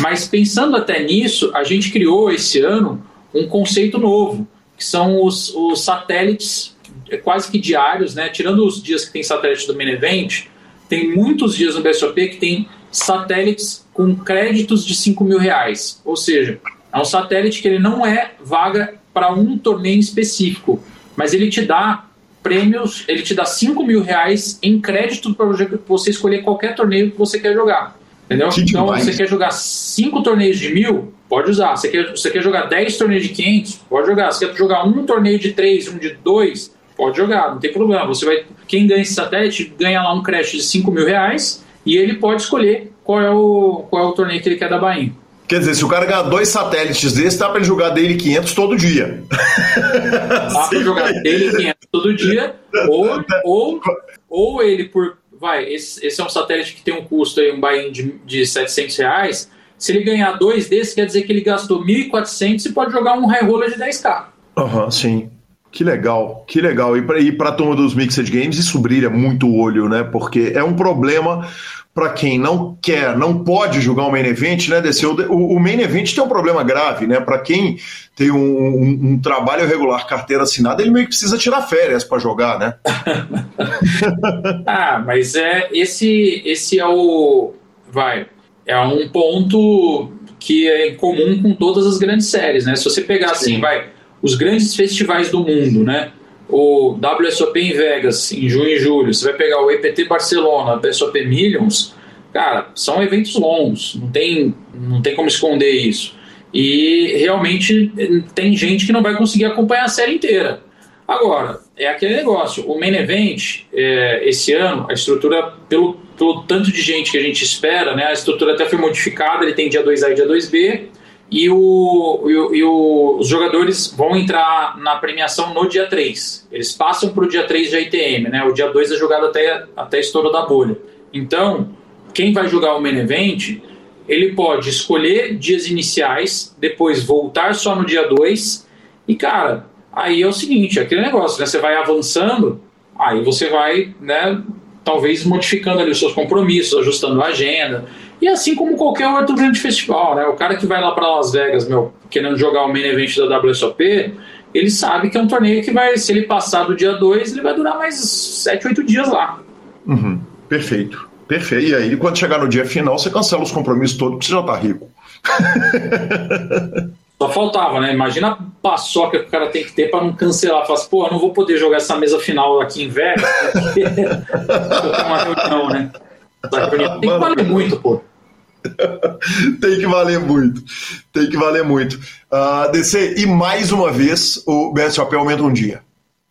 Mas pensando até nisso, a gente criou esse ano um conceito novo, que são os, os satélites é, quase que diários, né? Tirando os dias que tem satélite do Main Event, tem muitos dias no BSOP que tem satélites com créditos de 5 mil reais. Ou seja, é um satélite que ele não é vaga para um torneio específico, mas ele te dá prêmios, ele te dá 5 mil reais em crédito para você escolher qualquer torneio que você quer jogar. Entendeu? Que então, demais. você quer jogar 5 torneios de mil, pode usar. Você quer, você quer jogar 10 torneios de 500, pode jogar. Você quer jogar um torneio de 3, um de 2, pode jogar, não tem problema. Você vai, quem ganha esse satélite ganha lá um crédito de 5 mil reais e ele pode escolher qual é o, qual é o torneio que ele quer da Bahia. Quer dizer, se o cara ganhar dois satélites desses, dá pra ele jogar dele 500 todo dia. Dá pra jogar [LAUGHS] dele 500 todo dia, ou, ou, ou ele por. Vai, esse, esse é um satélite que tem um custo aí, um buy de, de 700 reais. Se ele ganhar dois desses, quer dizer que ele gastou 1.400 e pode jogar um high roller de 10k. Aham, uhum, sim. Que legal, que legal. E para a turma dos Mixed Games, isso brilha muito o olho, né? Porque é um problema para quem não quer, não pode jogar o main event, né, DC? O, o main event tem um problema grave, né? Para quem tem um, um, um, trabalho regular, carteira assinada, ele meio que precisa tirar férias para jogar, né? [LAUGHS] ah, mas é esse, esse é o, vai, é um ponto que é comum com todas as grandes séries, né? Se você pegar Sim. assim, vai, os grandes festivais do mundo, né? O WSOP em Vegas em junho e julho, você vai pegar o EPT Barcelona, o WSOP Millions, cara, são eventos longos, não tem, não tem como esconder isso. E realmente tem gente que não vai conseguir acompanhar a série inteira. Agora, é aquele negócio, o Main Event, é, esse ano, a estrutura, pelo, pelo tanto de gente que a gente espera, né, a estrutura até foi modificada, ele tem dia 2A e dia 2B, e, o, e, e o, os jogadores vão entrar na premiação no dia 3. Eles passam para o dia 3 de ITM, né? O dia 2 é jogado até, até estouro da bolha. Então, quem vai jogar o main event, ele pode escolher dias iniciais, depois voltar só no dia 2. E, cara, aí é o seguinte, é aquele negócio, né? Você vai avançando, aí você vai, né? Talvez modificando ali os seus compromissos, ajustando a agenda e assim como qualquer outro grande festival, né? O cara que vai lá para Las Vegas, meu, querendo jogar o main event da WSOP, ele sabe que é um torneio que vai, se ele passar do dia 2, ele vai durar mais 7, 8 dias lá. Uhum. Perfeito. Perfeito. E aí, quando chegar no dia final, você cancela os compromissos todos, porque você já tá rico. [LAUGHS] Só faltava, né? Imagina a paçoca que o cara tem que ter para não cancelar. Fala assim, pô, eu não vou poder jogar essa mesa final aqui em Vegas, porque [LAUGHS] uma reunião, né? Tem que valer muito, pô. [LAUGHS] Tem que valer muito. Tem que valer muito. Uh, ah, DC, e mais uma vez o BSOP aumenta um dia.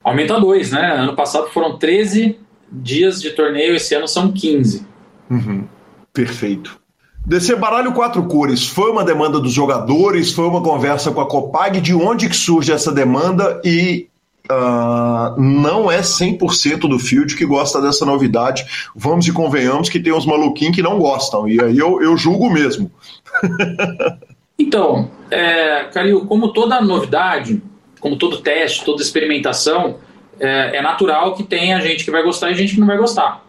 Aumenta dois, né? Ano passado foram 13 dias de torneio, esse ano são 15. Uhum. Perfeito. DC Baralho Quatro Cores, foi uma demanda dos jogadores, foi uma conversa com a Copag, de onde que surge essa demanda e Uh, não é 100% do field que gosta dessa novidade. Vamos e convenhamos que tem uns maluquinhos que não gostam, e aí eu, eu julgo mesmo. [LAUGHS] então, é, Calil, como toda novidade, como todo teste, toda experimentação, é, é, natural que tenha gente que vai gostar e gente que não vai gostar.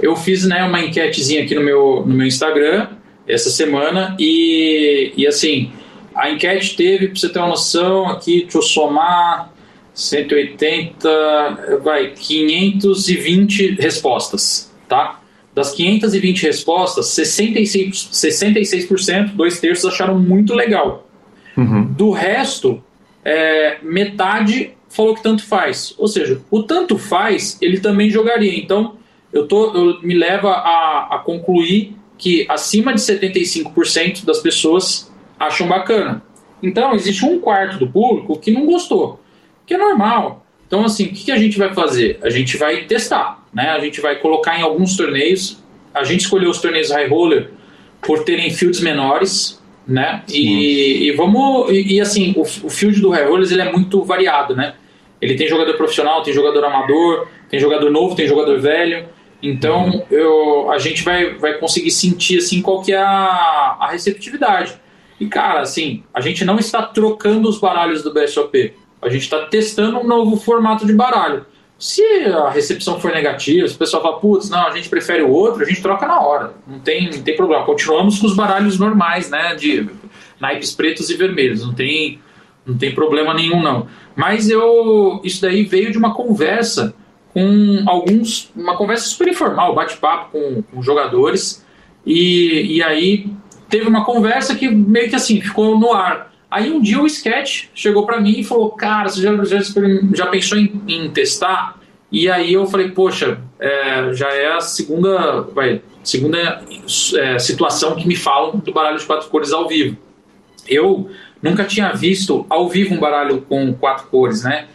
Eu fiz né, uma enquetezinha aqui no meu, no meu Instagram essa semana e, e assim, a enquete teve, para você ter uma noção, aqui, deixa eu somar 180, vai, 520 respostas, tá? Das 520 respostas, 66%, 66% dois terços acharam muito legal. Uhum. Do resto, é, metade falou que tanto faz. Ou seja, o tanto faz, ele também jogaria. Então, eu, tô, eu me leva a, a concluir que acima de 75% das pessoas acham bacana. Então, existe um quarto do público que não gostou que é normal. Então, assim, o que a gente vai fazer? A gente vai testar, né? A gente vai colocar em alguns torneios. A gente escolheu os torneios high roller por terem fields menores, né? E, e, vamos e, e, assim, o, o field do high rollers ele é muito variado, né? Ele tem jogador profissional, tem jogador amador, tem jogador novo, tem jogador velho. Então, uhum. eu, a gente vai, vai conseguir sentir assim qual que é a, a receptividade. E cara, assim, a gente não está trocando os baralhos do BSOP. A gente está testando um novo formato de baralho. Se a recepção for negativa, se o pessoal fala, putz, não, a gente prefere o outro, a gente troca na hora. Não tem, não tem problema. Continuamos com os baralhos normais, né? De naipes pretos e vermelhos. Não tem, não tem problema nenhum não. Mas eu, isso daí veio de uma conversa com alguns, uma conversa super informal, bate-papo com, com jogadores, e, e aí teve uma conversa que meio que assim, ficou no ar. Aí um dia o Sketch chegou para mim e falou, cara, você já, já, já pensou em, em, testar? E aí eu falei, poxa, é, já é a segunda, vai, segunda é, situação que me falam do baralho de quatro cores ao vivo. Eu nunca tinha visto ao vivo um baralho com quatro cores, né?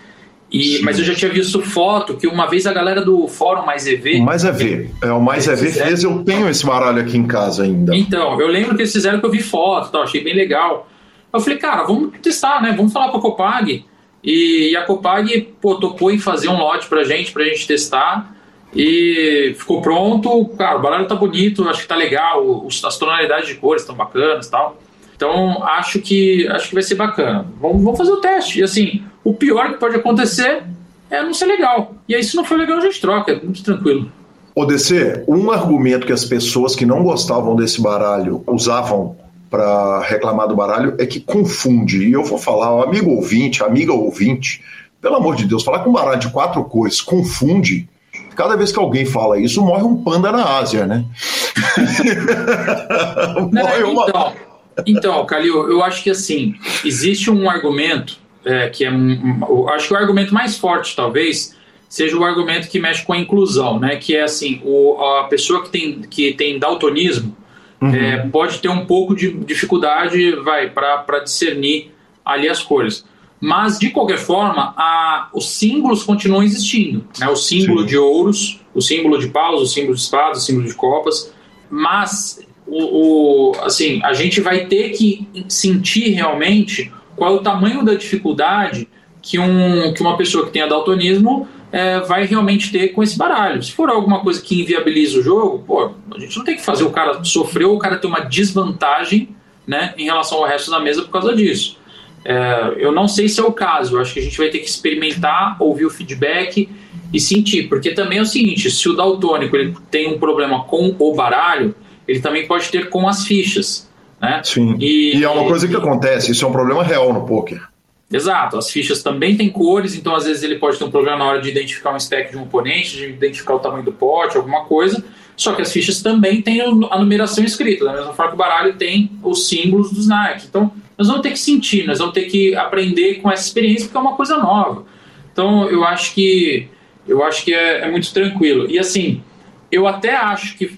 E, mas eu já tinha visto foto que uma vez a galera do Fórum Mais EV. O Mais EV. É, o Mais EV fez, eu tenho esse baralho aqui em casa ainda. Então, eu lembro que eles fizeram que eu vi foto, tal, achei bem legal. Eu falei, cara, vamos testar, né? Vamos falar com a Copag. E, e a Copag pô, topou em fazer um lote pra gente, pra gente testar. E ficou pronto. Cara, o baralho tá bonito, acho que tá legal. Os, as tonalidades de cores estão bacanas tal. Então, acho que acho que vai ser bacana. Vamos, vamos fazer o teste. E assim, o pior que pode acontecer é não ser legal. E aí, se não for legal, a gente troca, é muito tranquilo. ODC, um argumento que as pessoas que não gostavam desse baralho usavam para reclamar do baralho é que confunde. E eu vou falar, amigo ouvinte, amiga ouvinte, pelo amor de Deus, falar com um baralho de quatro cores confunde. Cada vez que alguém fala isso, morre um panda na Ásia, né? [LAUGHS] morre uma... Então, então, Calil, eu acho que assim, existe um argumento é, que é. Um, acho que o argumento mais forte, talvez, seja o argumento que mexe com a inclusão, né? Que é assim, o, a pessoa que tem, que tem daltonismo uhum. é, pode ter um pouco de dificuldade, vai, para discernir ali as cores. Mas, de qualquer forma, a, os símbolos continuam existindo. Né? O símbolo Sim. de ouros, o símbolo de paus, o símbolo de espadas, o símbolo de copas. Mas, o, o, assim, a gente vai ter que sentir realmente qual é o tamanho da dificuldade que, um, que uma pessoa que tenha daltonismo é, vai realmente ter com esse baralho. Se for alguma coisa que inviabiliza o jogo, pô, a gente não tem que fazer o cara sofrer ou o cara ter uma desvantagem né, em relação ao resto da mesa por causa disso. É, eu não sei se é o caso, eu acho que a gente vai ter que experimentar, ouvir o feedback e sentir, porque também é o seguinte: se o daltônico ele tem um problema com o baralho, ele também pode ter com as fichas. Né? Sim. E, e é uma coisa que acontece, isso é um problema real no poker. Exato, as fichas também têm cores, então às vezes ele pode ter um problema na hora de identificar um stack de um oponente, de identificar o tamanho do pote, alguma coisa. Só que as fichas também têm a numeração escrita, da mesma forma que o baralho tem os símbolos dos Nike. Então nós vamos ter que sentir, nós vamos ter que aprender com essa experiência, porque é uma coisa nova. Então eu acho que eu acho que é, é muito tranquilo. E assim, eu até acho que,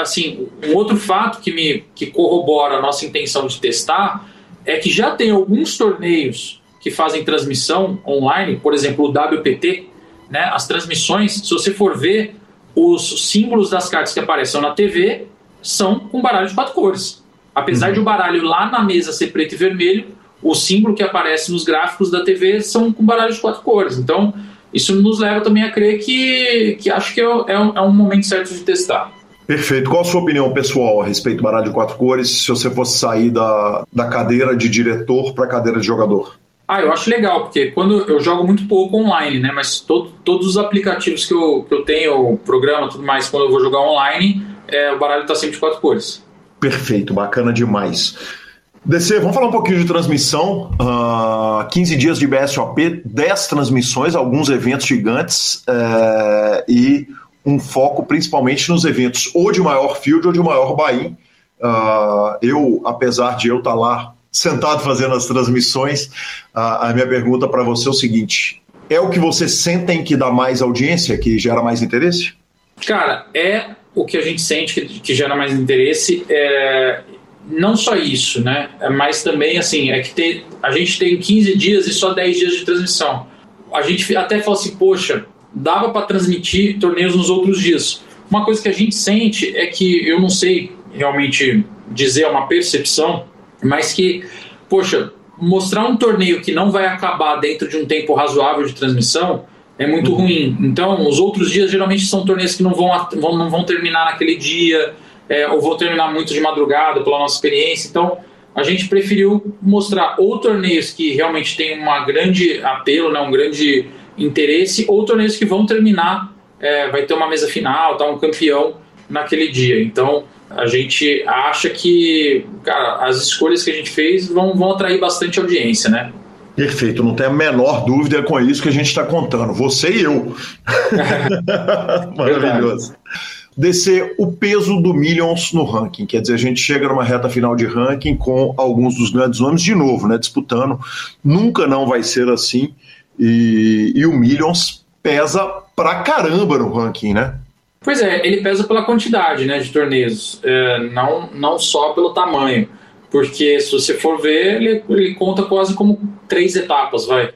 assim, um outro fato que me que corrobora a nossa intenção de testar é que já tem alguns torneios que fazem transmissão online, por exemplo, o WPT, né? As transmissões, se você for ver, os símbolos das cartas que aparecem na TV são com baralho de quatro cores. Apesar uhum. de o baralho lá na mesa ser preto e vermelho, o símbolo que aparece nos gráficos da TV são com baralho de quatro cores. Então, isso nos leva também a crer que, que acho que é, é, um, é um momento certo de testar. Perfeito. Qual a sua opinião pessoal a respeito do baralho de quatro cores, se você fosse sair da, da cadeira de diretor para a cadeira de jogador? Ah, eu acho legal, porque quando eu jogo muito pouco online, né? Mas todo, todos os aplicativos que eu, que eu tenho, programa tudo mais, quando eu vou jogar online, é, o baralho está sempre de quatro cores. Perfeito, bacana demais. DC, vamos falar um pouquinho de transmissão. Uh, ah, 15 dias de BSOP, 10 transmissões, alguns eventos gigantes uh, e um foco principalmente nos eventos ou de maior field ou de maior buy uh, eu, apesar de eu estar lá sentado fazendo as transmissões, uh, a minha pergunta para você é o seguinte: é o que você sentem que dá mais audiência, que gera mais interesse? Cara, é o que a gente sente que, que gera mais interesse. É, não só isso, né? É, mas também, assim, é que a gente tem 15 dias e só 10 dias de transmissão. A gente até fala assim, poxa, dava para transmitir torneios nos outros dias. Uma coisa que a gente sente é que, eu não sei realmente dizer, é uma percepção, mas que, poxa, mostrar um torneio que não vai acabar dentro de um tempo razoável de transmissão é muito uhum. ruim. Então, os outros dias geralmente são torneios que não vão, não vão terminar naquele dia é, ou vou terminar muito de madrugada pela nossa experiência. Então, a gente preferiu mostrar ou torneios que realmente têm um grande apelo, né, um grande interesse, ou torneios que vão terminar, é, vai ter uma mesa final, tá um campeão naquele dia. Então, a gente acha que cara, as escolhas que a gente fez vão, vão atrair bastante audiência, né? Perfeito, não tem a menor dúvida com isso que a gente está contando. Você e eu. [LAUGHS] Maravilhoso. Descer o peso do Millions no ranking. Quer dizer, a gente chega numa reta final de ranking com alguns dos grandes nomes de novo, né? Disputando. Nunca não vai ser assim. E, e o Millions pesa pra caramba no ranking, né? Pois é, ele pesa pela quantidade né, de torneios, é, não, não só pelo tamanho. Porque se você for ver, ele, ele conta quase como três etapas, vai,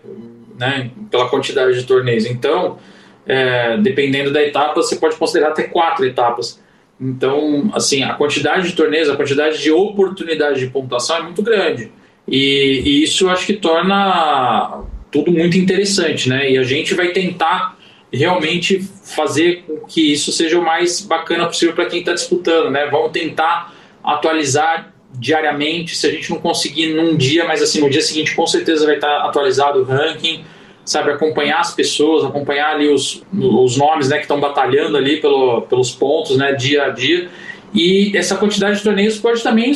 né, pela quantidade de torneios. Então, é, dependendo da etapa, você pode considerar até quatro etapas. Então, assim, a quantidade de torneios, a quantidade de oportunidades de pontuação é muito grande. E, e isso acho que torna tudo muito interessante, né? E a gente vai tentar realmente fazer com que isso seja o mais bacana possível para quem está disputando, né? Vamos tentar atualizar diariamente, se a gente não conseguir num dia, mas assim, no dia seguinte com certeza vai estar atualizado o ranking, sabe, acompanhar as pessoas, acompanhar ali os, os nomes, né, que estão batalhando ali pelo, pelos pontos, né, dia a dia, e essa quantidade de torneios pode também,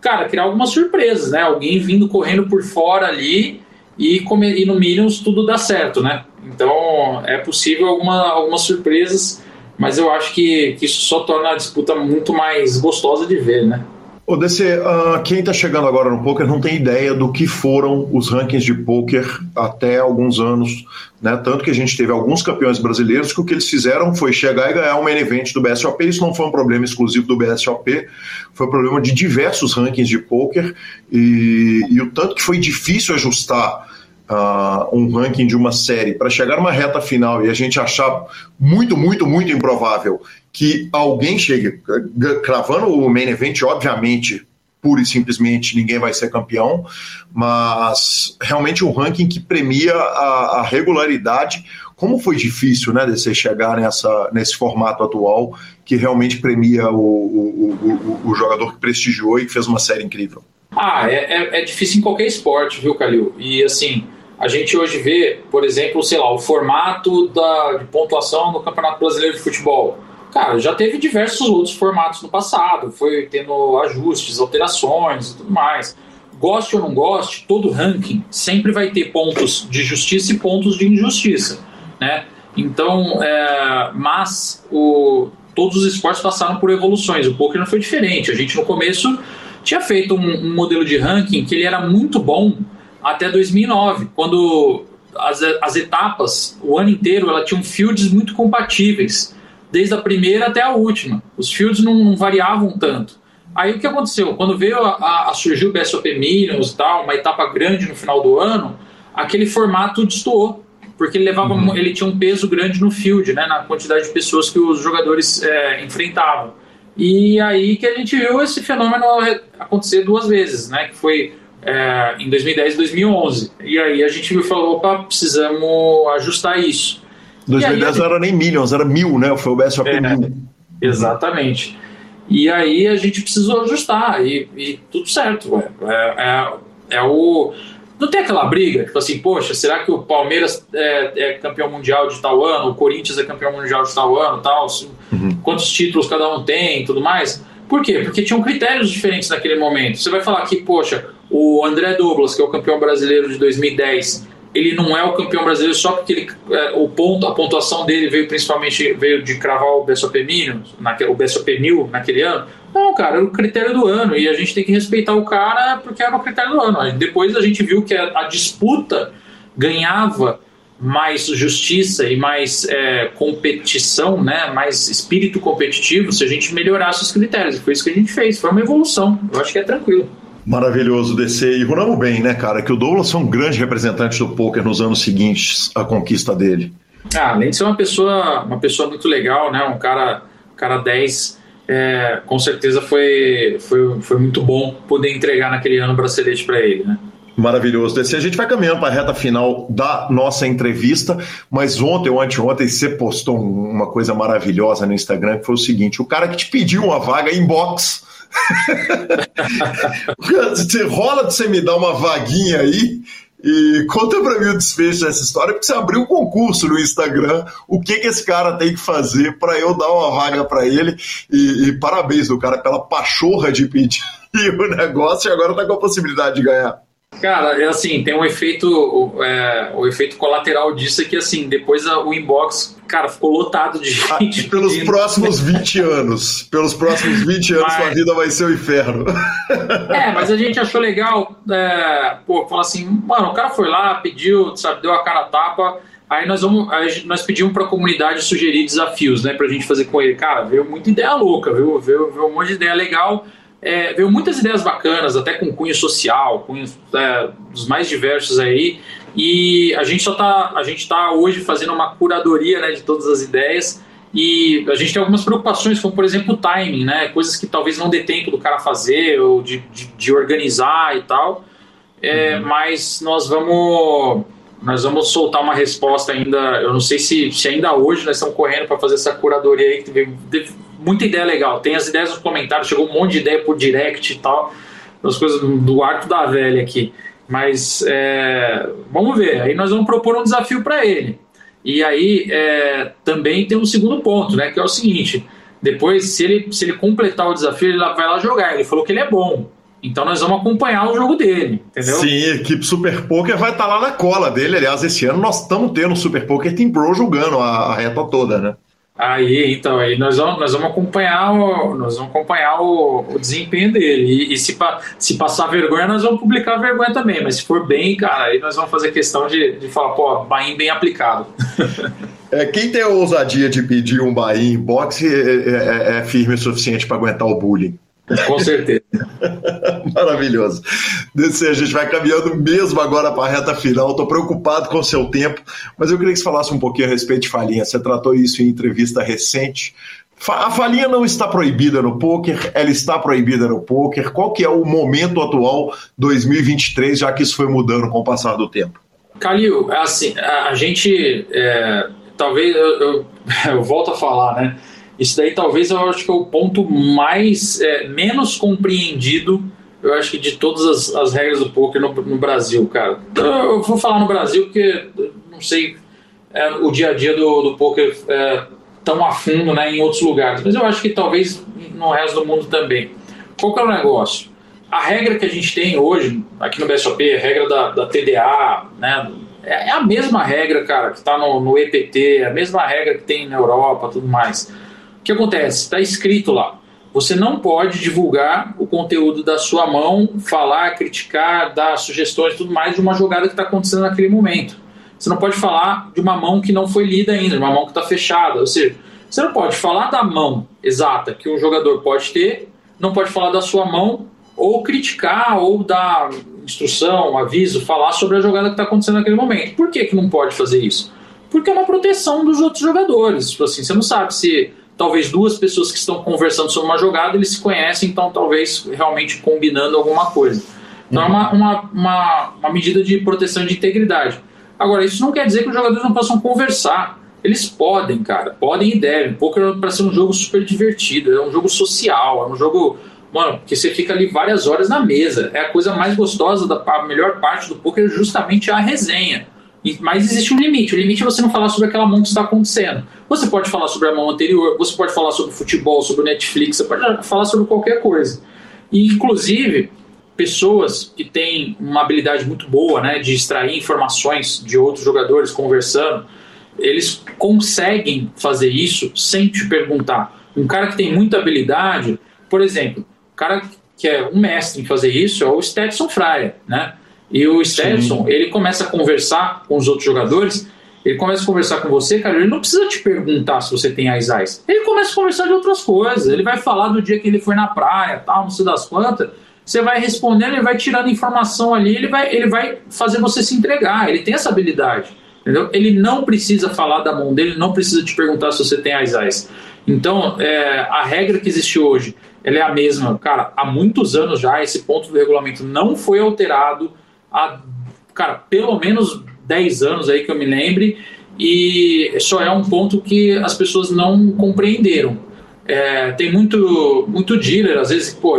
cara, criar algumas surpresas, né, alguém vindo correndo por fora ali e, comer, e no Minions tudo dá certo, né, então é possível alguma, algumas surpresas, mas eu acho que, que isso só torna a disputa muito mais gostosa de ver, né. O DC, uh, quem está chegando agora no poker não tem ideia do que foram os rankings de poker até alguns anos, né? Tanto que a gente teve alguns campeões brasileiros que o que eles fizeram foi chegar e ganhar um main event do BSOP. Isso não foi um problema exclusivo do BSOP, foi um problema de diversos rankings de poker e, e o tanto que foi difícil ajustar uh, um ranking de uma série para chegar numa reta final e a gente achar muito, muito, muito improvável que alguém chegue cravando o main event, obviamente, pura e simplesmente ninguém vai ser campeão, mas realmente um ranking que premia a, a regularidade. Como foi difícil, né, de você chegar nessa, nesse formato atual que realmente premia o, o, o, o jogador que prestigiou e que fez uma série incrível? Ah, é, é, é difícil em qualquer esporte, viu, Calil? E assim, a gente hoje vê, por exemplo, sei lá, o formato da, de pontuação no Campeonato Brasileiro de Futebol. Cara, já teve diversos outros formatos no passado, foi tendo ajustes, alterações e tudo mais. Goste ou não goste, todo ranking sempre vai ter pontos de justiça e pontos de injustiça, né? Então, é, mas o, todos os esportes passaram por evoluções. O poker não foi diferente. A gente no começo tinha feito um, um modelo de ranking que ele era muito bom até 2009, quando as, as etapas, o ano inteiro, ela tinham fields muito compatíveis, desde a primeira até a última. Os fields não, não variavam tanto. Aí o que aconteceu? Quando veio a, a, surgiu o BSOP Millions e tal, uma etapa grande no final do ano, aquele formato destoou, porque ele levava, uhum. ele tinha um peso grande no field, né, na quantidade de pessoas que os jogadores é, enfrentavam. E aí que a gente viu esse fenômeno acontecer duas vezes, né, que foi é, em 2010 e 2011. E aí a gente falou, opa, precisamos ajustar isso. 2010 gente... não era nem millions, era mil, né? Foi o BSOP é, mil. Exatamente. E aí a gente precisou ajustar e, e tudo certo. É, é, é, o. Não tem aquela briga, tipo assim, poxa, será que o Palmeiras é, é, campeão mundial de tal ano, o Corinthians é campeão mundial de tal ano, tal, uhum. quantos títulos cada um tem e tudo mais? Por quê? Porque tinham critérios diferentes naquele momento. Você vai falar que, poxa, o André Douglas, que é o campeão brasileiro de 2010, ele não é o campeão brasileiro só porque ele, é, o ponto, a pontuação dele veio principalmente veio de cravar o BSOP naquele, o BSOP New naquele ano. Não, cara, era o critério do ano e a gente tem que respeitar o cara porque era o critério do ano. Depois a gente viu que a, a disputa ganhava mais justiça e mais é, competição, né, mais espírito competitivo se a gente melhorasse os critérios. Foi isso que a gente fez. Foi uma evolução. Eu acho que é tranquilo. Maravilhoso, DC. E runamos bem, né, cara? Que o Douglas foi um grande representante do poker nos anos seguintes à conquista dele. Ah, além de ser uma pessoa, uma pessoa muito legal, né? Um cara, cara 10, é, com certeza foi, foi, foi muito bom poder entregar naquele ano o bracelete para ele, né? Maravilhoso, DC. A gente vai caminhando para a reta final da nossa entrevista, mas ontem ou anteontem você postou uma coisa maravilhosa no Instagram que foi o seguinte: o cara que te pediu uma vaga inbox rola de você me dar uma vaguinha aí e conta pra mim o desfecho dessa história, porque você abriu um concurso no Instagram, o que que esse cara tem que fazer para eu dar uma vaga para ele e, e, parabéns do cara pela pachorra de pedir [LAUGHS] o negócio e agora tá com a possibilidade de ganhar. Cara, é assim, tem um efeito, é, o efeito colateral disso é que, assim, depois a, o inbox, cara, ficou lotado de Ah, gente. pelos pedindo. próximos [LAUGHS] 20 anos. Pelos próximos 20 anos, Mas- sua vida vai ser o inferno. É, mas a gente achou legal, é, pô, falar assim, mano, o cara foi lá, pediu, sabe, deu a cara a tapa, aí nós vamos, aí nós pedimos pra comunidade sugerir desafios, né, pra gente fazer com ele. Cara, veio muita ideia louca, viu? Veio, veio um monte de ideia legal, é, veio muitas ideias bacanas, até com cunho social, cunho é, dos mais diversos aí, e a gente só tá, a gente tá hoje fazendo uma curadoria, né, de todas as ideias, e a gente tem algumas preocupações, como por exemplo o timing, né? Coisas que talvez não dê tempo do cara fazer ou de, de, de organizar e tal. É, Mas nós vamos nós vamos soltar uma resposta ainda. Eu não sei se, se ainda hoje nós estamos correndo para fazer essa curadoria aí, que muita ideia legal. Tem as ideias nos comentários, chegou um monte de ideia por direct e tal, as coisas do, arco da velha aqui. Mas é, vamos ver. Aí nós vamos propor um desafio para ele. E aí é, também tem um segundo ponto, né? Que é o seguinte: depois, se ele, se ele completar o desafio, ele vai lá jogar. Ele falou que ele é bom. Então nós vamos acompanhar o jogo dele, entendeu? Sim, a equipe Super Poker vai estar lá na cola dele. Aliás, esse ano nós estamos tendo Super Poker Team Pro jogando a, a reta toda, né? Aí, então, aí nós vamos, nós vamos acompanhar o, nós vamos acompanhar o, o desempenho dele. E, e se, se passar vergonha, nós vamos publicar vergonha também. Mas se for bem, cara, aí nós vamos fazer questão de, de falar, pô, Bahia bem aplicado. [LAUGHS] É, quem tem a ousadia de pedir um Bahia em boxe é, é- é firme o suficiente para aguentar o bullying. Com certeza. [LAUGHS] Maravilhoso. DC, a gente vai caminhando mesmo agora para a reta final. Estou preocupado com o seu tempo, mas eu queria que você falasse um pouquinho a respeito de falinha. Você tratou isso em entrevista recente. A falinha não está proibida no poker, ela está proibida no poker. Qual que é o momento atual 2023, já que isso foi mudando com o passar do tempo? Calil, é assim, a, a gente, é, talvez, eu, eu, [LAUGHS] eu volto a falar, né? Isso daí talvez eu acho que é o ponto mais, é, menos compreendido, eu acho que de todas as, as regras do poker no, no Brasil, cara. Eu vou falar no Brasil porque não sei é, o dia a dia do, do poker é, tão a fundo né, em outros lugares, mas eu acho que talvez no resto do mundo também. Qual que é o negócio? A regra que a gente tem hoje, aqui no BSOP, a regra da, da TDA, né? É é a mesma regra, cara, que está no, no EPT, é a mesma regra que tem na Europa tudo mais. Que acontece? Está escrito lá. Você não pode divulgar o conteúdo da sua mão, falar, criticar, dar sugestões tudo mais de uma jogada que está acontecendo naquele momento. Você não pode falar de uma mão que não foi lida ainda, de uma mão que está fechada. Ou seja, você não pode falar da mão exata que um jogador pode ter, não pode falar da sua mão ou criticar ou dar instrução, aviso, falar sobre a jogada que está acontecendo naquele momento. Por que, que não pode fazer isso? Porque é uma proteção dos outros jogadores. Tipo assim, você não sabe se talvez duas pessoas que estão conversando sobre uma jogada eles se conhecem, então talvez realmente combinando alguma coisa. Então é uma, uma, uma, uma medida de proteção de integridade. Agora, isso não quer dizer que os jogadores não possam conversar. Eles podem, cara, podem e devem. Poker é para ser um jogo super divertido, é um jogo social, é um jogo, mano, que você fica ali várias horas na mesa. É a coisa mais gostosa, da a melhor parte do poker é justamente a resenha. Mas existe um limite. O limite é você não falar sobre aquela mão que está acontecendo. Você pode falar sobre a mão anterior, você pode falar sobre futebol, sobre Netflix, você pode falar sobre qualquer coisa. E, inclusive, pessoas que têm uma habilidade muito boa né, de extrair informações de outros jogadores conversando, eles conseguem fazer isso sem te perguntar. Um cara que tem muita habilidade, por exemplo, o cara que é um mestre em fazer isso é o Stetson Fryer, né? E o Stetson, ele começa a conversar com os outros jogadores, ele começa a conversar com você, cara, ele não precisa te perguntar se você tem as eyes. Ele começa a conversar de outras coisas, ele vai falar do dia que ele foi na praia, tal, não sei das quantas, você vai respondendo, ele vai tirando informação ali, ele vai, ele vai fazer você se entregar, ele tem essa habilidade. Entendeu? Ele não precisa falar da mão dele, não precisa te perguntar se você tem as eyes. Então, é, a regra que existe hoje, ela é a mesma, cara, há muitos anos já, esse ponto do regulamento não foi alterado há, cara, pelo menos 10 anos aí que eu me lembre, e só é um ponto que as pessoas não compreenderam. É, tem muito, muito dealer, às vezes, pô,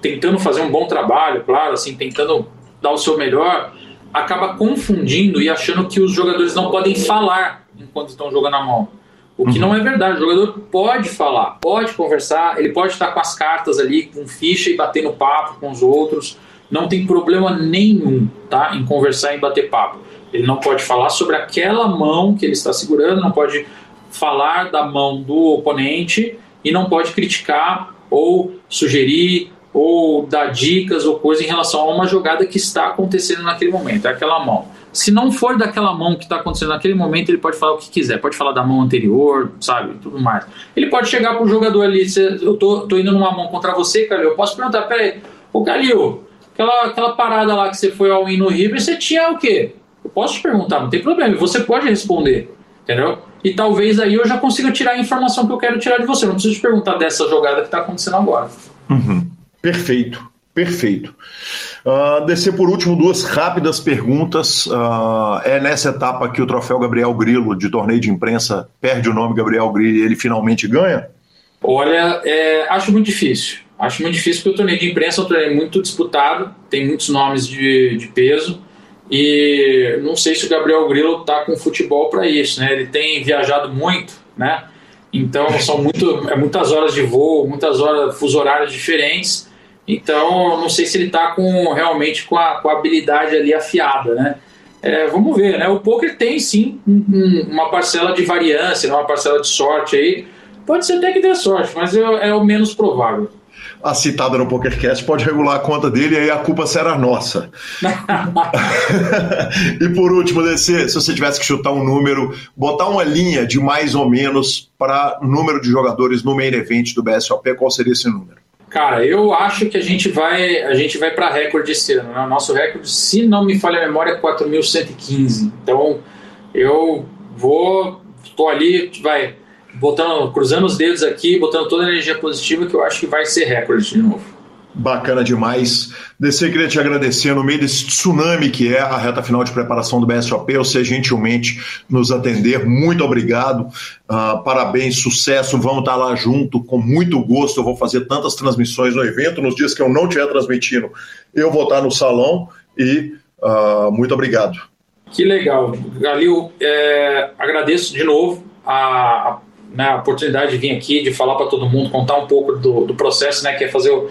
tentando fazer um bom trabalho, claro, assim, tentando dar o seu melhor, acaba confundindo e achando que os jogadores não podem falar enquanto estão jogando a mão. O que não é verdade. O jogador pode falar, pode conversar, ele pode estar com as cartas ali, com ficha e batendo papo com os outros. Não tem problema nenhum tá, em conversar e bater papo. Ele não pode falar sobre aquela mão que ele está segurando, não pode falar da mão do oponente e não pode criticar ou sugerir ou dar dicas ou coisa em relação a uma jogada que está acontecendo naquele momento, é aquela mão. Se não for daquela mão que está acontecendo naquele momento, ele pode falar o que quiser, pode falar da mão anterior, sabe, tudo mais. Ele pode chegar para o jogador ali, eu tô, tô indo numa mão contra você, Calil, eu posso perguntar, peraí, ô Calil, aquela, aquela parada lá que você foi ao in no River, você tinha o quê? Eu posso te perguntar, não tem problema, você pode responder, entendeu? E talvez aí eu já consiga tirar a informação que eu quero tirar de você, não preciso te perguntar dessa jogada que está acontecendo agora. Uhum. Perfeito, perfeito. Uh, descer por último duas rápidas perguntas. Uh, é nessa etapa que o troféu Gabriel Grilo de torneio de imprensa perde o nome Gabriel Grilo e ele finalmente ganha? Olha, é, acho muito difícil. Acho muito difícil porque o torneio de imprensa é um torneio muito disputado, tem muitos nomes de, de peso e não sei se o Gabriel Grilo está com futebol para isso, né? Ele tem viajado muito, né? Então são muito, é muitas horas de voo, muitas horas, fuso horários diferentes. Então, não sei se ele está com realmente com a, com a habilidade ali afiada, né? É, vamos ver, né? O poker tem sim um, uma parcela de variância, né? uma parcela de sorte aí. Pode ser até que dê sorte, mas é, é o menos provável a citada no PokerCast pode regular a conta dele e aí a culpa será nossa. [LAUGHS] e por último, DC, se você tivesse que chutar um número, botar uma linha de mais ou menos para número de jogadores no main event do BSOP, qual seria esse número? Cara, eu acho que a gente vai, a gente vai para recorde esse ano. Né? O nosso recorde, se não me falha a memória, é 4.115. Então, eu vou, estou ali, vai, botando, cruzando os dedos aqui, botando toda a energia positiva, que eu acho que vai ser recorde de novo. Bacana demais. DC, queria te agradecer no meio desse tsunami que é a reta final de preparação do BSOP, você gentilmente nos atender. Muito obrigado. Uh, parabéns, sucesso. Vamos estar lá junto, com muito gosto. Eu vou fazer tantas transmissões no evento. Nos dias que eu não estiver transmitindo, eu vou estar no salão e uh, muito obrigado. Que legal. Galil, é, agradeço de novo a, a, né, a, oportunidade de vir aqui, de falar para todo mundo, contar um pouco do, do processo, né, que é fazer o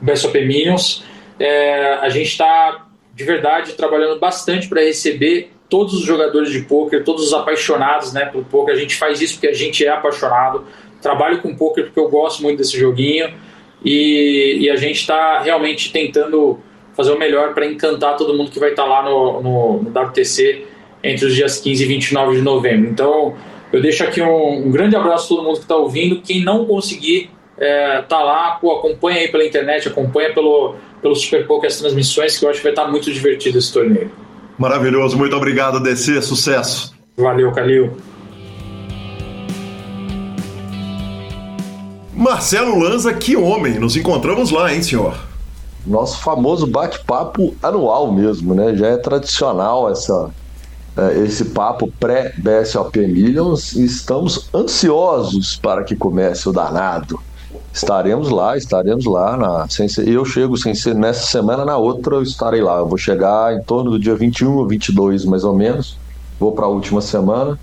BSOP Minions. É, a gente está, de verdade, trabalhando bastante para receber todos os jogadores de poker, todos os apaixonados né, pelo poker. A gente faz isso porque a gente é apaixonado. Trabalho com poker porque eu gosto muito desse joguinho. E, e a gente está realmente tentando fazer o melhor para encantar todo mundo que vai estar tá lá no, no, no, WTC entre os dias 15 e 29 de novembro. Então, eu deixo aqui um, um grande abraço a todo mundo que está ouvindo. Quem não conseguir é, tá lá, pô, acompanha aí pela internet, acompanha pelo, pelo Super Poker as transmissões, que eu acho que vai estar muito divertido esse torneio. Maravilhoso, muito obrigado, DC, sucesso. Valeu, Calil. Marcelo Lanza, que homem, nos encontramos lá, hein, senhor? Nosso famoso bate-papo anual mesmo, né? Já é tradicional essa, esse papo pré-BSOP Millions e estamos ansiosos para que comece o danado. Estaremos lá, estaremos lá. Na, sem ser, eu chego sem ser nessa semana, na outra eu estarei lá. Eu vou chegar em torno do dia 21 ou 22, mais ou menos. Vou para a última semana.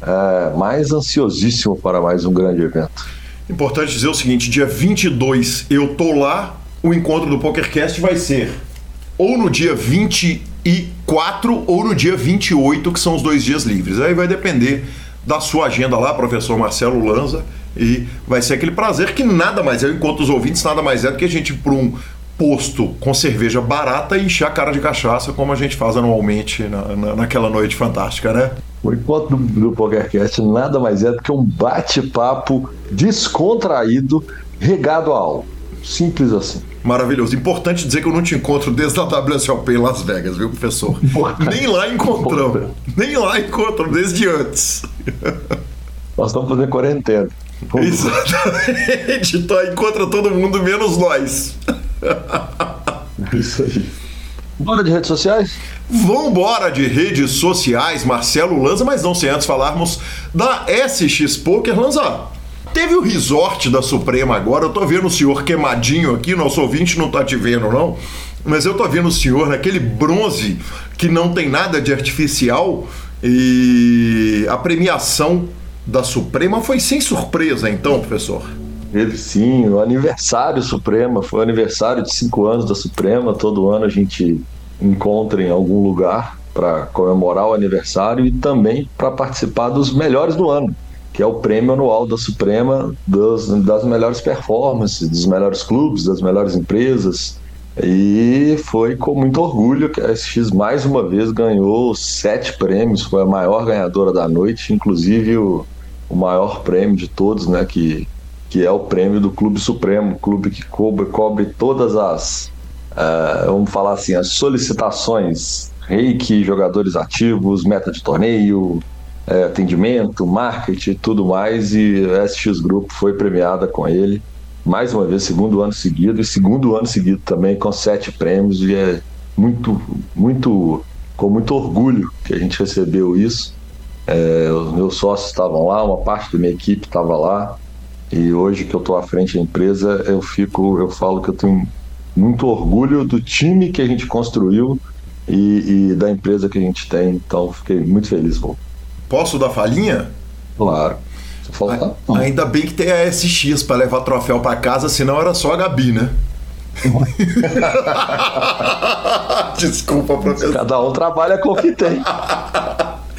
É, mais ansiosíssimo para mais um grande evento. Importante dizer o seguinte: dia 22 eu tô lá. O encontro do PokerCast vai ser ou no dia 24 ou no dia 28, que são os dois dias livres. Aí vai depender da sua agenda lá, professor Marcelo Lanza e vai ser aquele prazer que nada mais é, encontro os ouvintes, nada mais é do que a gente para um posto com cerveja barata e encher a cara de cachaça, como a gente faz anualmente na, na, naquela noite fantástica, né? O encontro do, do PokerCast nada mais é do que um bate-papo descontraído, regado a álcool. Simples assim. Maravilhoso. Importante dizer que eu não te encontro desde a WSOP em Las Vegas, viu, professor? Importante. Nem lá encontramos. Nem lá encontramos, desde antes. Nós estamos fazendo quarentena. Exatamente. Então encontra todo mundo, menos nós. Isso aí. Bora de redes sociais? Vambora de redes sociais, Marcelo Lanza, mas não sem antes falarmos da SX Poker. Lanza, teve o resort da Suprema agora, eu tô vendo o senhor queimadinho aqui, nosso ouvinte não tá te vendo não, mas eu tô vendo o senhor naquele bronze que não tem nada de artificial e a premiação da Suprema foi sem surpresa, então, professor? Teve sim, o aniversário Suprema, foi o aniversário de cinco anos da Suprema. Todo ano a gente encontra em algum lugar para comemorar o aniversário e também para participar dos melhores do ano, que é o prêmio anual da Suprema das, das melhores performances, dos melhores clubes, das melhores empresas. E foi com muito orgulho que a SX mais uma vez ganhou sete prêmios, foi a maior ganhadora da noite, inclusive o, o maior prêmio de todos, né? Que, que é o prêmio do Clube Supremo, clube que cobre, cobre todas as, uh, vamos falar assim, as solicitações reiki, jogadores ativos, meta de torneio, é, atendimento, marketing tudo mais. E a SX Grupo foi premiada com ele mais uma vez, segundo ano seguido, e segundo ano seguido também com sete prêmios, e é muito, muito, com muito orgulho que a gente recebeu isso. É, os meus sócios estavam lá, uma parte da minha equipe estava lá, e hoje que eu estou à frente da empresa, eu fico, eu falo que eu tenho muito orgulho do time que a gente construiu e, e da empresa que a gente tem, então fiquei muito feliz. Posso dar falinha? Claro. Falta, Ainda bem que tem a SX para levar troféu para casa, senão era só a Gabi, né? [LAUGHS] Desculpa, professor. Cada um trabalha com o que tem. [LAUGHS]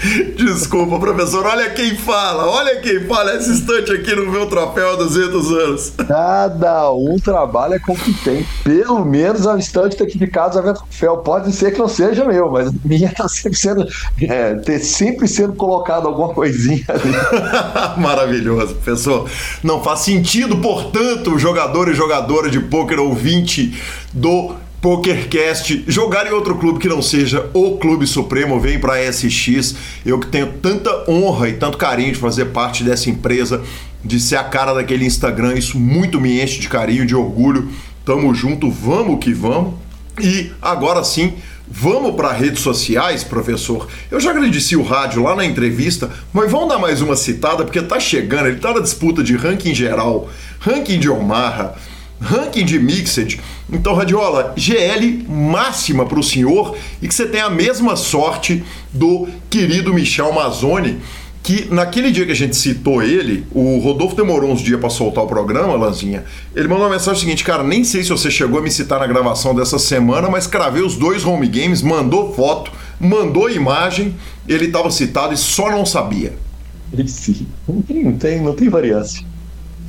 [LAUGHS] Desculpa, professor. Olha quem fala, olha quem fala. Esse instante aqui no meu troféu há 200 anos. [LAUGHS] Cada um trabalha com o que tem. Pelo menos a instante aqui de casa vai troféu. Pode ser que não seja meu, mas a minha está sempre sendo, é, ter sempre sendo colocado alguma coisinha ali. [LAUGHS] Maravilhoso, professor. Não faz sentido, portanto, jogador e jogadora de pôquer ouvinte do PokerCast, jogar em outro clube que não seja o Clube Supremo, vem para SX. Eu que tenho tanta honra e tanto carinho de fazer parte dessa empresa, de ser a cara daquele Instagram, isso muito me enche de carinho, de orgulho. Tamo junto, vamos que vamos. E agora sim, Vamos para redes sociais, professor? Eu já agradeci o rádio lá na entrevista, mas vamos dar mais uma citada, porque tá chegando, ele tá na disputa de ranking geral, ranking de Omaha, ranking de Mixed. Então, Radiola, GL máxima para o senhor e que você tenha a mesma sorte do querido Michel Mazzoni, que naquele dia que a gente citou ele, o Rodolfo demorou uns dias para soltar o programa, Lanzinha. Ele mandou uma mensagem seguinte, cara, nem sei se você chegou a me citar na gravação dessa semana, mas cravei os dois home games, mandou foto, mandou imagem, ele estava citado e só não sabia. Sim, não tem, não tem, não variância.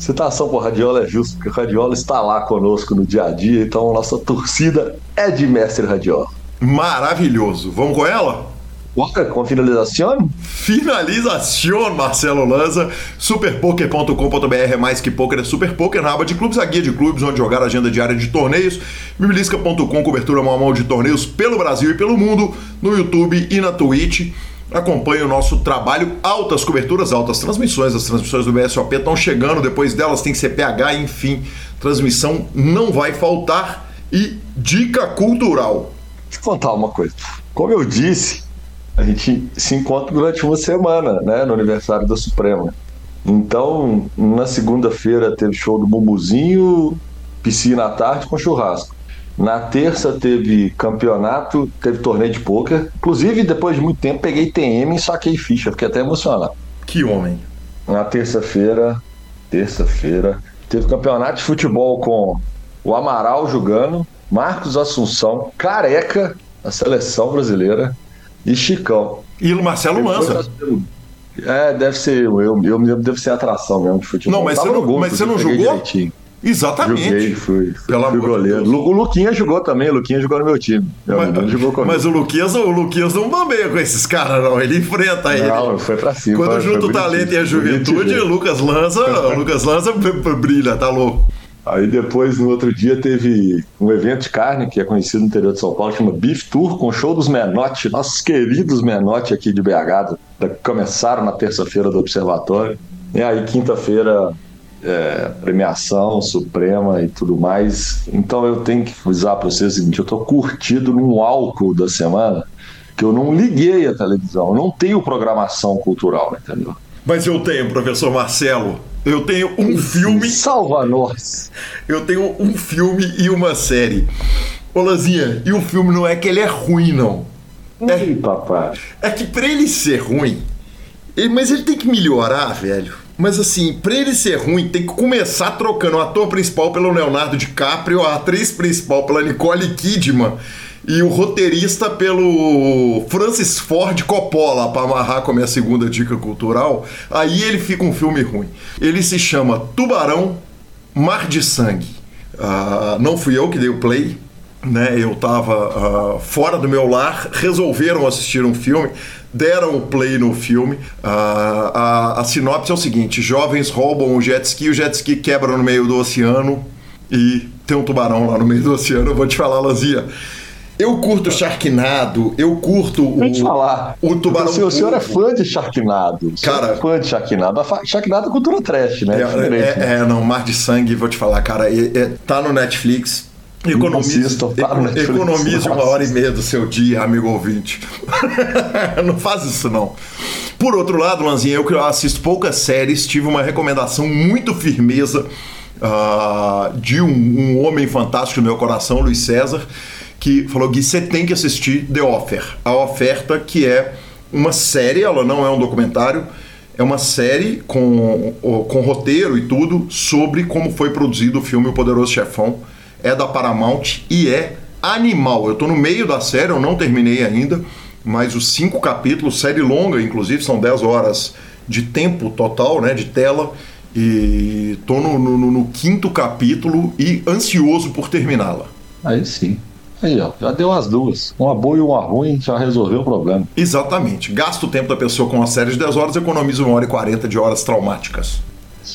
Citação por Radiola é justo, porque o Radiola está lá conosco no dia a dia, então nossa torcida é de Mestre Radiola. Maravilhoso. Vamos com ela? Bora com finalização? Finalização, Marcelo Lanza. Superpoker.com.br é mais que poker, é super poker na aba de clubes, a guia de clubes, onde jogar a agenda diária de torneios. Mibilisca.com, cobertura mão a mão de torneios pelo Brasil e pelo mundo, no YouTube e na Twitch acompanhe o nosso trabalho. Altas coberturas, altas transmissões. As transmissões do BSOP estão chegando, depois delas tem CPH, enfim. Transmissão não vai faltar. E dica cultural. Deixa eu contar uma coisa. Como eu disse, a gente se encontra durante uma semana, né, no aniversário da Suprema. Então, na segunda-feira teve show do Bumbuzinho, piscina à tarde com churrasco. Na terça teve campeonato, teve torneio de pôquer. Inclusive, depois de muito tempo, peguei TM e saquei ficha. Fiquei até emocionado. Que homem. Na terça-feira, terça-feira, teve campeonato de futebol com o Amaral jogando, Marcos Assunção, Careca, a seleção brasileira, e Chicão. E o Marcelo Lança. É, deve ser, eu, eu, eu devo ser atração mesmo de futebol. Não, mas você não, gol, mas você não jogou? Direitinho. Exatamente. Joguei, fui, Pelo fui goleiro. De o Luquinha jogou também, o Luquinha jogou no meu time. Mas, jogou mas o Luquinhas, o Luquinhas não bambeia com esses caras, não. Ele enfrenta ele. Não, foi pra cima. Quando junta o talento e a juventude, o Lucas Lanza, o [LAUGHS] Lucas Lanza brilha, tá louco. Aí depois, no outro dia, teve um evento de carne que é conhecido no interior de São Paulo, chama Beef Tour, com show dos Menotti, nossos queridos Menotti aqui de BH, que começaram na terça-feira do Observatório. E aí, quinta-feira, é, premiação suprema e tudo mais. Então eu tenho que avisar para vocês o seguinte: eu estou curtido num álcool da semana que eu não liguei a televisão, eu não tenho programação cultural, entendeu? Mas eu tenho, professor Marcelo. Eu tenho um filme. Salva nós! Eu tenho um filme e uma série. Ô Lazinha, e o filme não é que ele é ruim, não. É, papai. É que pra ele ser ruim, ele, mas ele tem que melhorar, velho Mas assim, pra ele ser ruim, tem que começar trocando o ator principal pelo Leonardo DiCaprio, a atriz principal pela Nicole Kidman e o roteirista pelo Francis Ford Coppola, para amarrar com a minha segunda dica cultural. Aí ele fica um filme ruim. Ele se chama Tubarão Mar de Sangue. Uh, não fui eu que dei o play, né? Eu estava uh, fora do meu lar, resolveram assistir um filme, deram o play no filme. Uh, a, a, sinopse é o seguinte: jovens roubam um jet ski, o jet ski quebra no meio do oceano e tem um tubarão lá no meio do oceano. Eu vou te falar, Lazia. Eu curto Sharknado, eu curto o. Deixa falar. O tubarão. O senhor, é fã de Sharknado. Cara. É fã de Sharknado. Sharknado é cultura trash, né? É, é, né? é, não, Mar de Sangue, vou te falar, cara. É, é, tá no Netflix. Economize, economize uma hora e meia do seu dia, amigo ouvinte. [LAUGHS] não faz isso, não. Por outro lado, Lanzinha, eu que assisto poucas séries, tive uma recomendação muito firmeza uh, de um, um homem fantástico no meu coração, Luiz César que falou que você tem que assistir The Offer. A oferta que é uma série, ela não é um documentário, é uma série com, com roteiro e tudo sobre como foi produzido o filme O Poderoso Chefão. É da Paramount e é animal. Eu tô no meio da série, eu não terminei ainda, mas os cinco capítulos, série longa, inclusive, são 10 horas de tempo total, né, de tela. E tô no, no, no quinto capítulo e ansioso por terminá-la. Aí sim. Aí, ó, já deu as duas. Uma boa e uma ruim já resolveu o problema. Exatamente. Gasta o tempo da pessoa com uma série de 10 horas, economiza uma hora e 40 de horas traumáticas.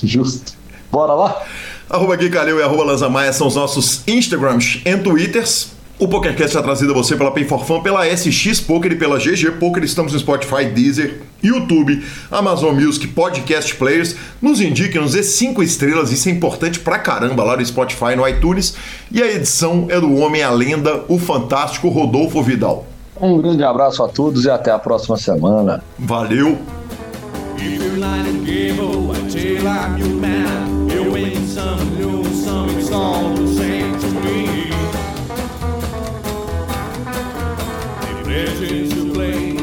Justo. Bora lá? Arroba Gui Calil e arroba Lanzamaia são os nossos Instagrams e Twitters. O PokerCast é trazido a você pela Pay pela SX Poker e pela GG Poker. Estamos no Spotify, Deezer, YouTube, Amazon Music, Podcast Players. Nos indique, nos dê 5 estrelas, isso é importante pra caramba lá no Spotify, no iTunes. E a edição é do Homem, a Lenda, o fantástico Rodolfo Vidal. Um grande abraço a todos e até a próxima semana. Valeu! some some it's all the same to me. To play.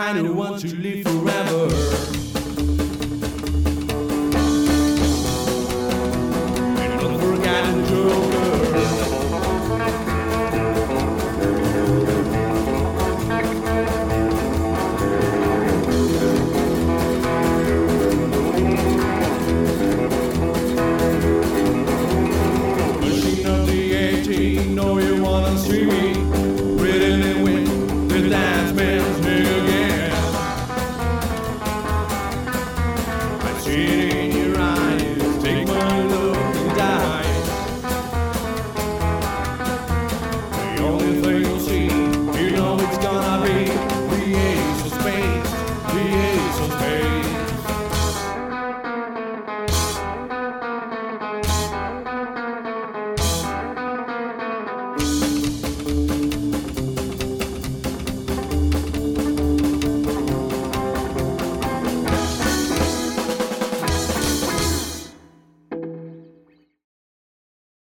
I don't want to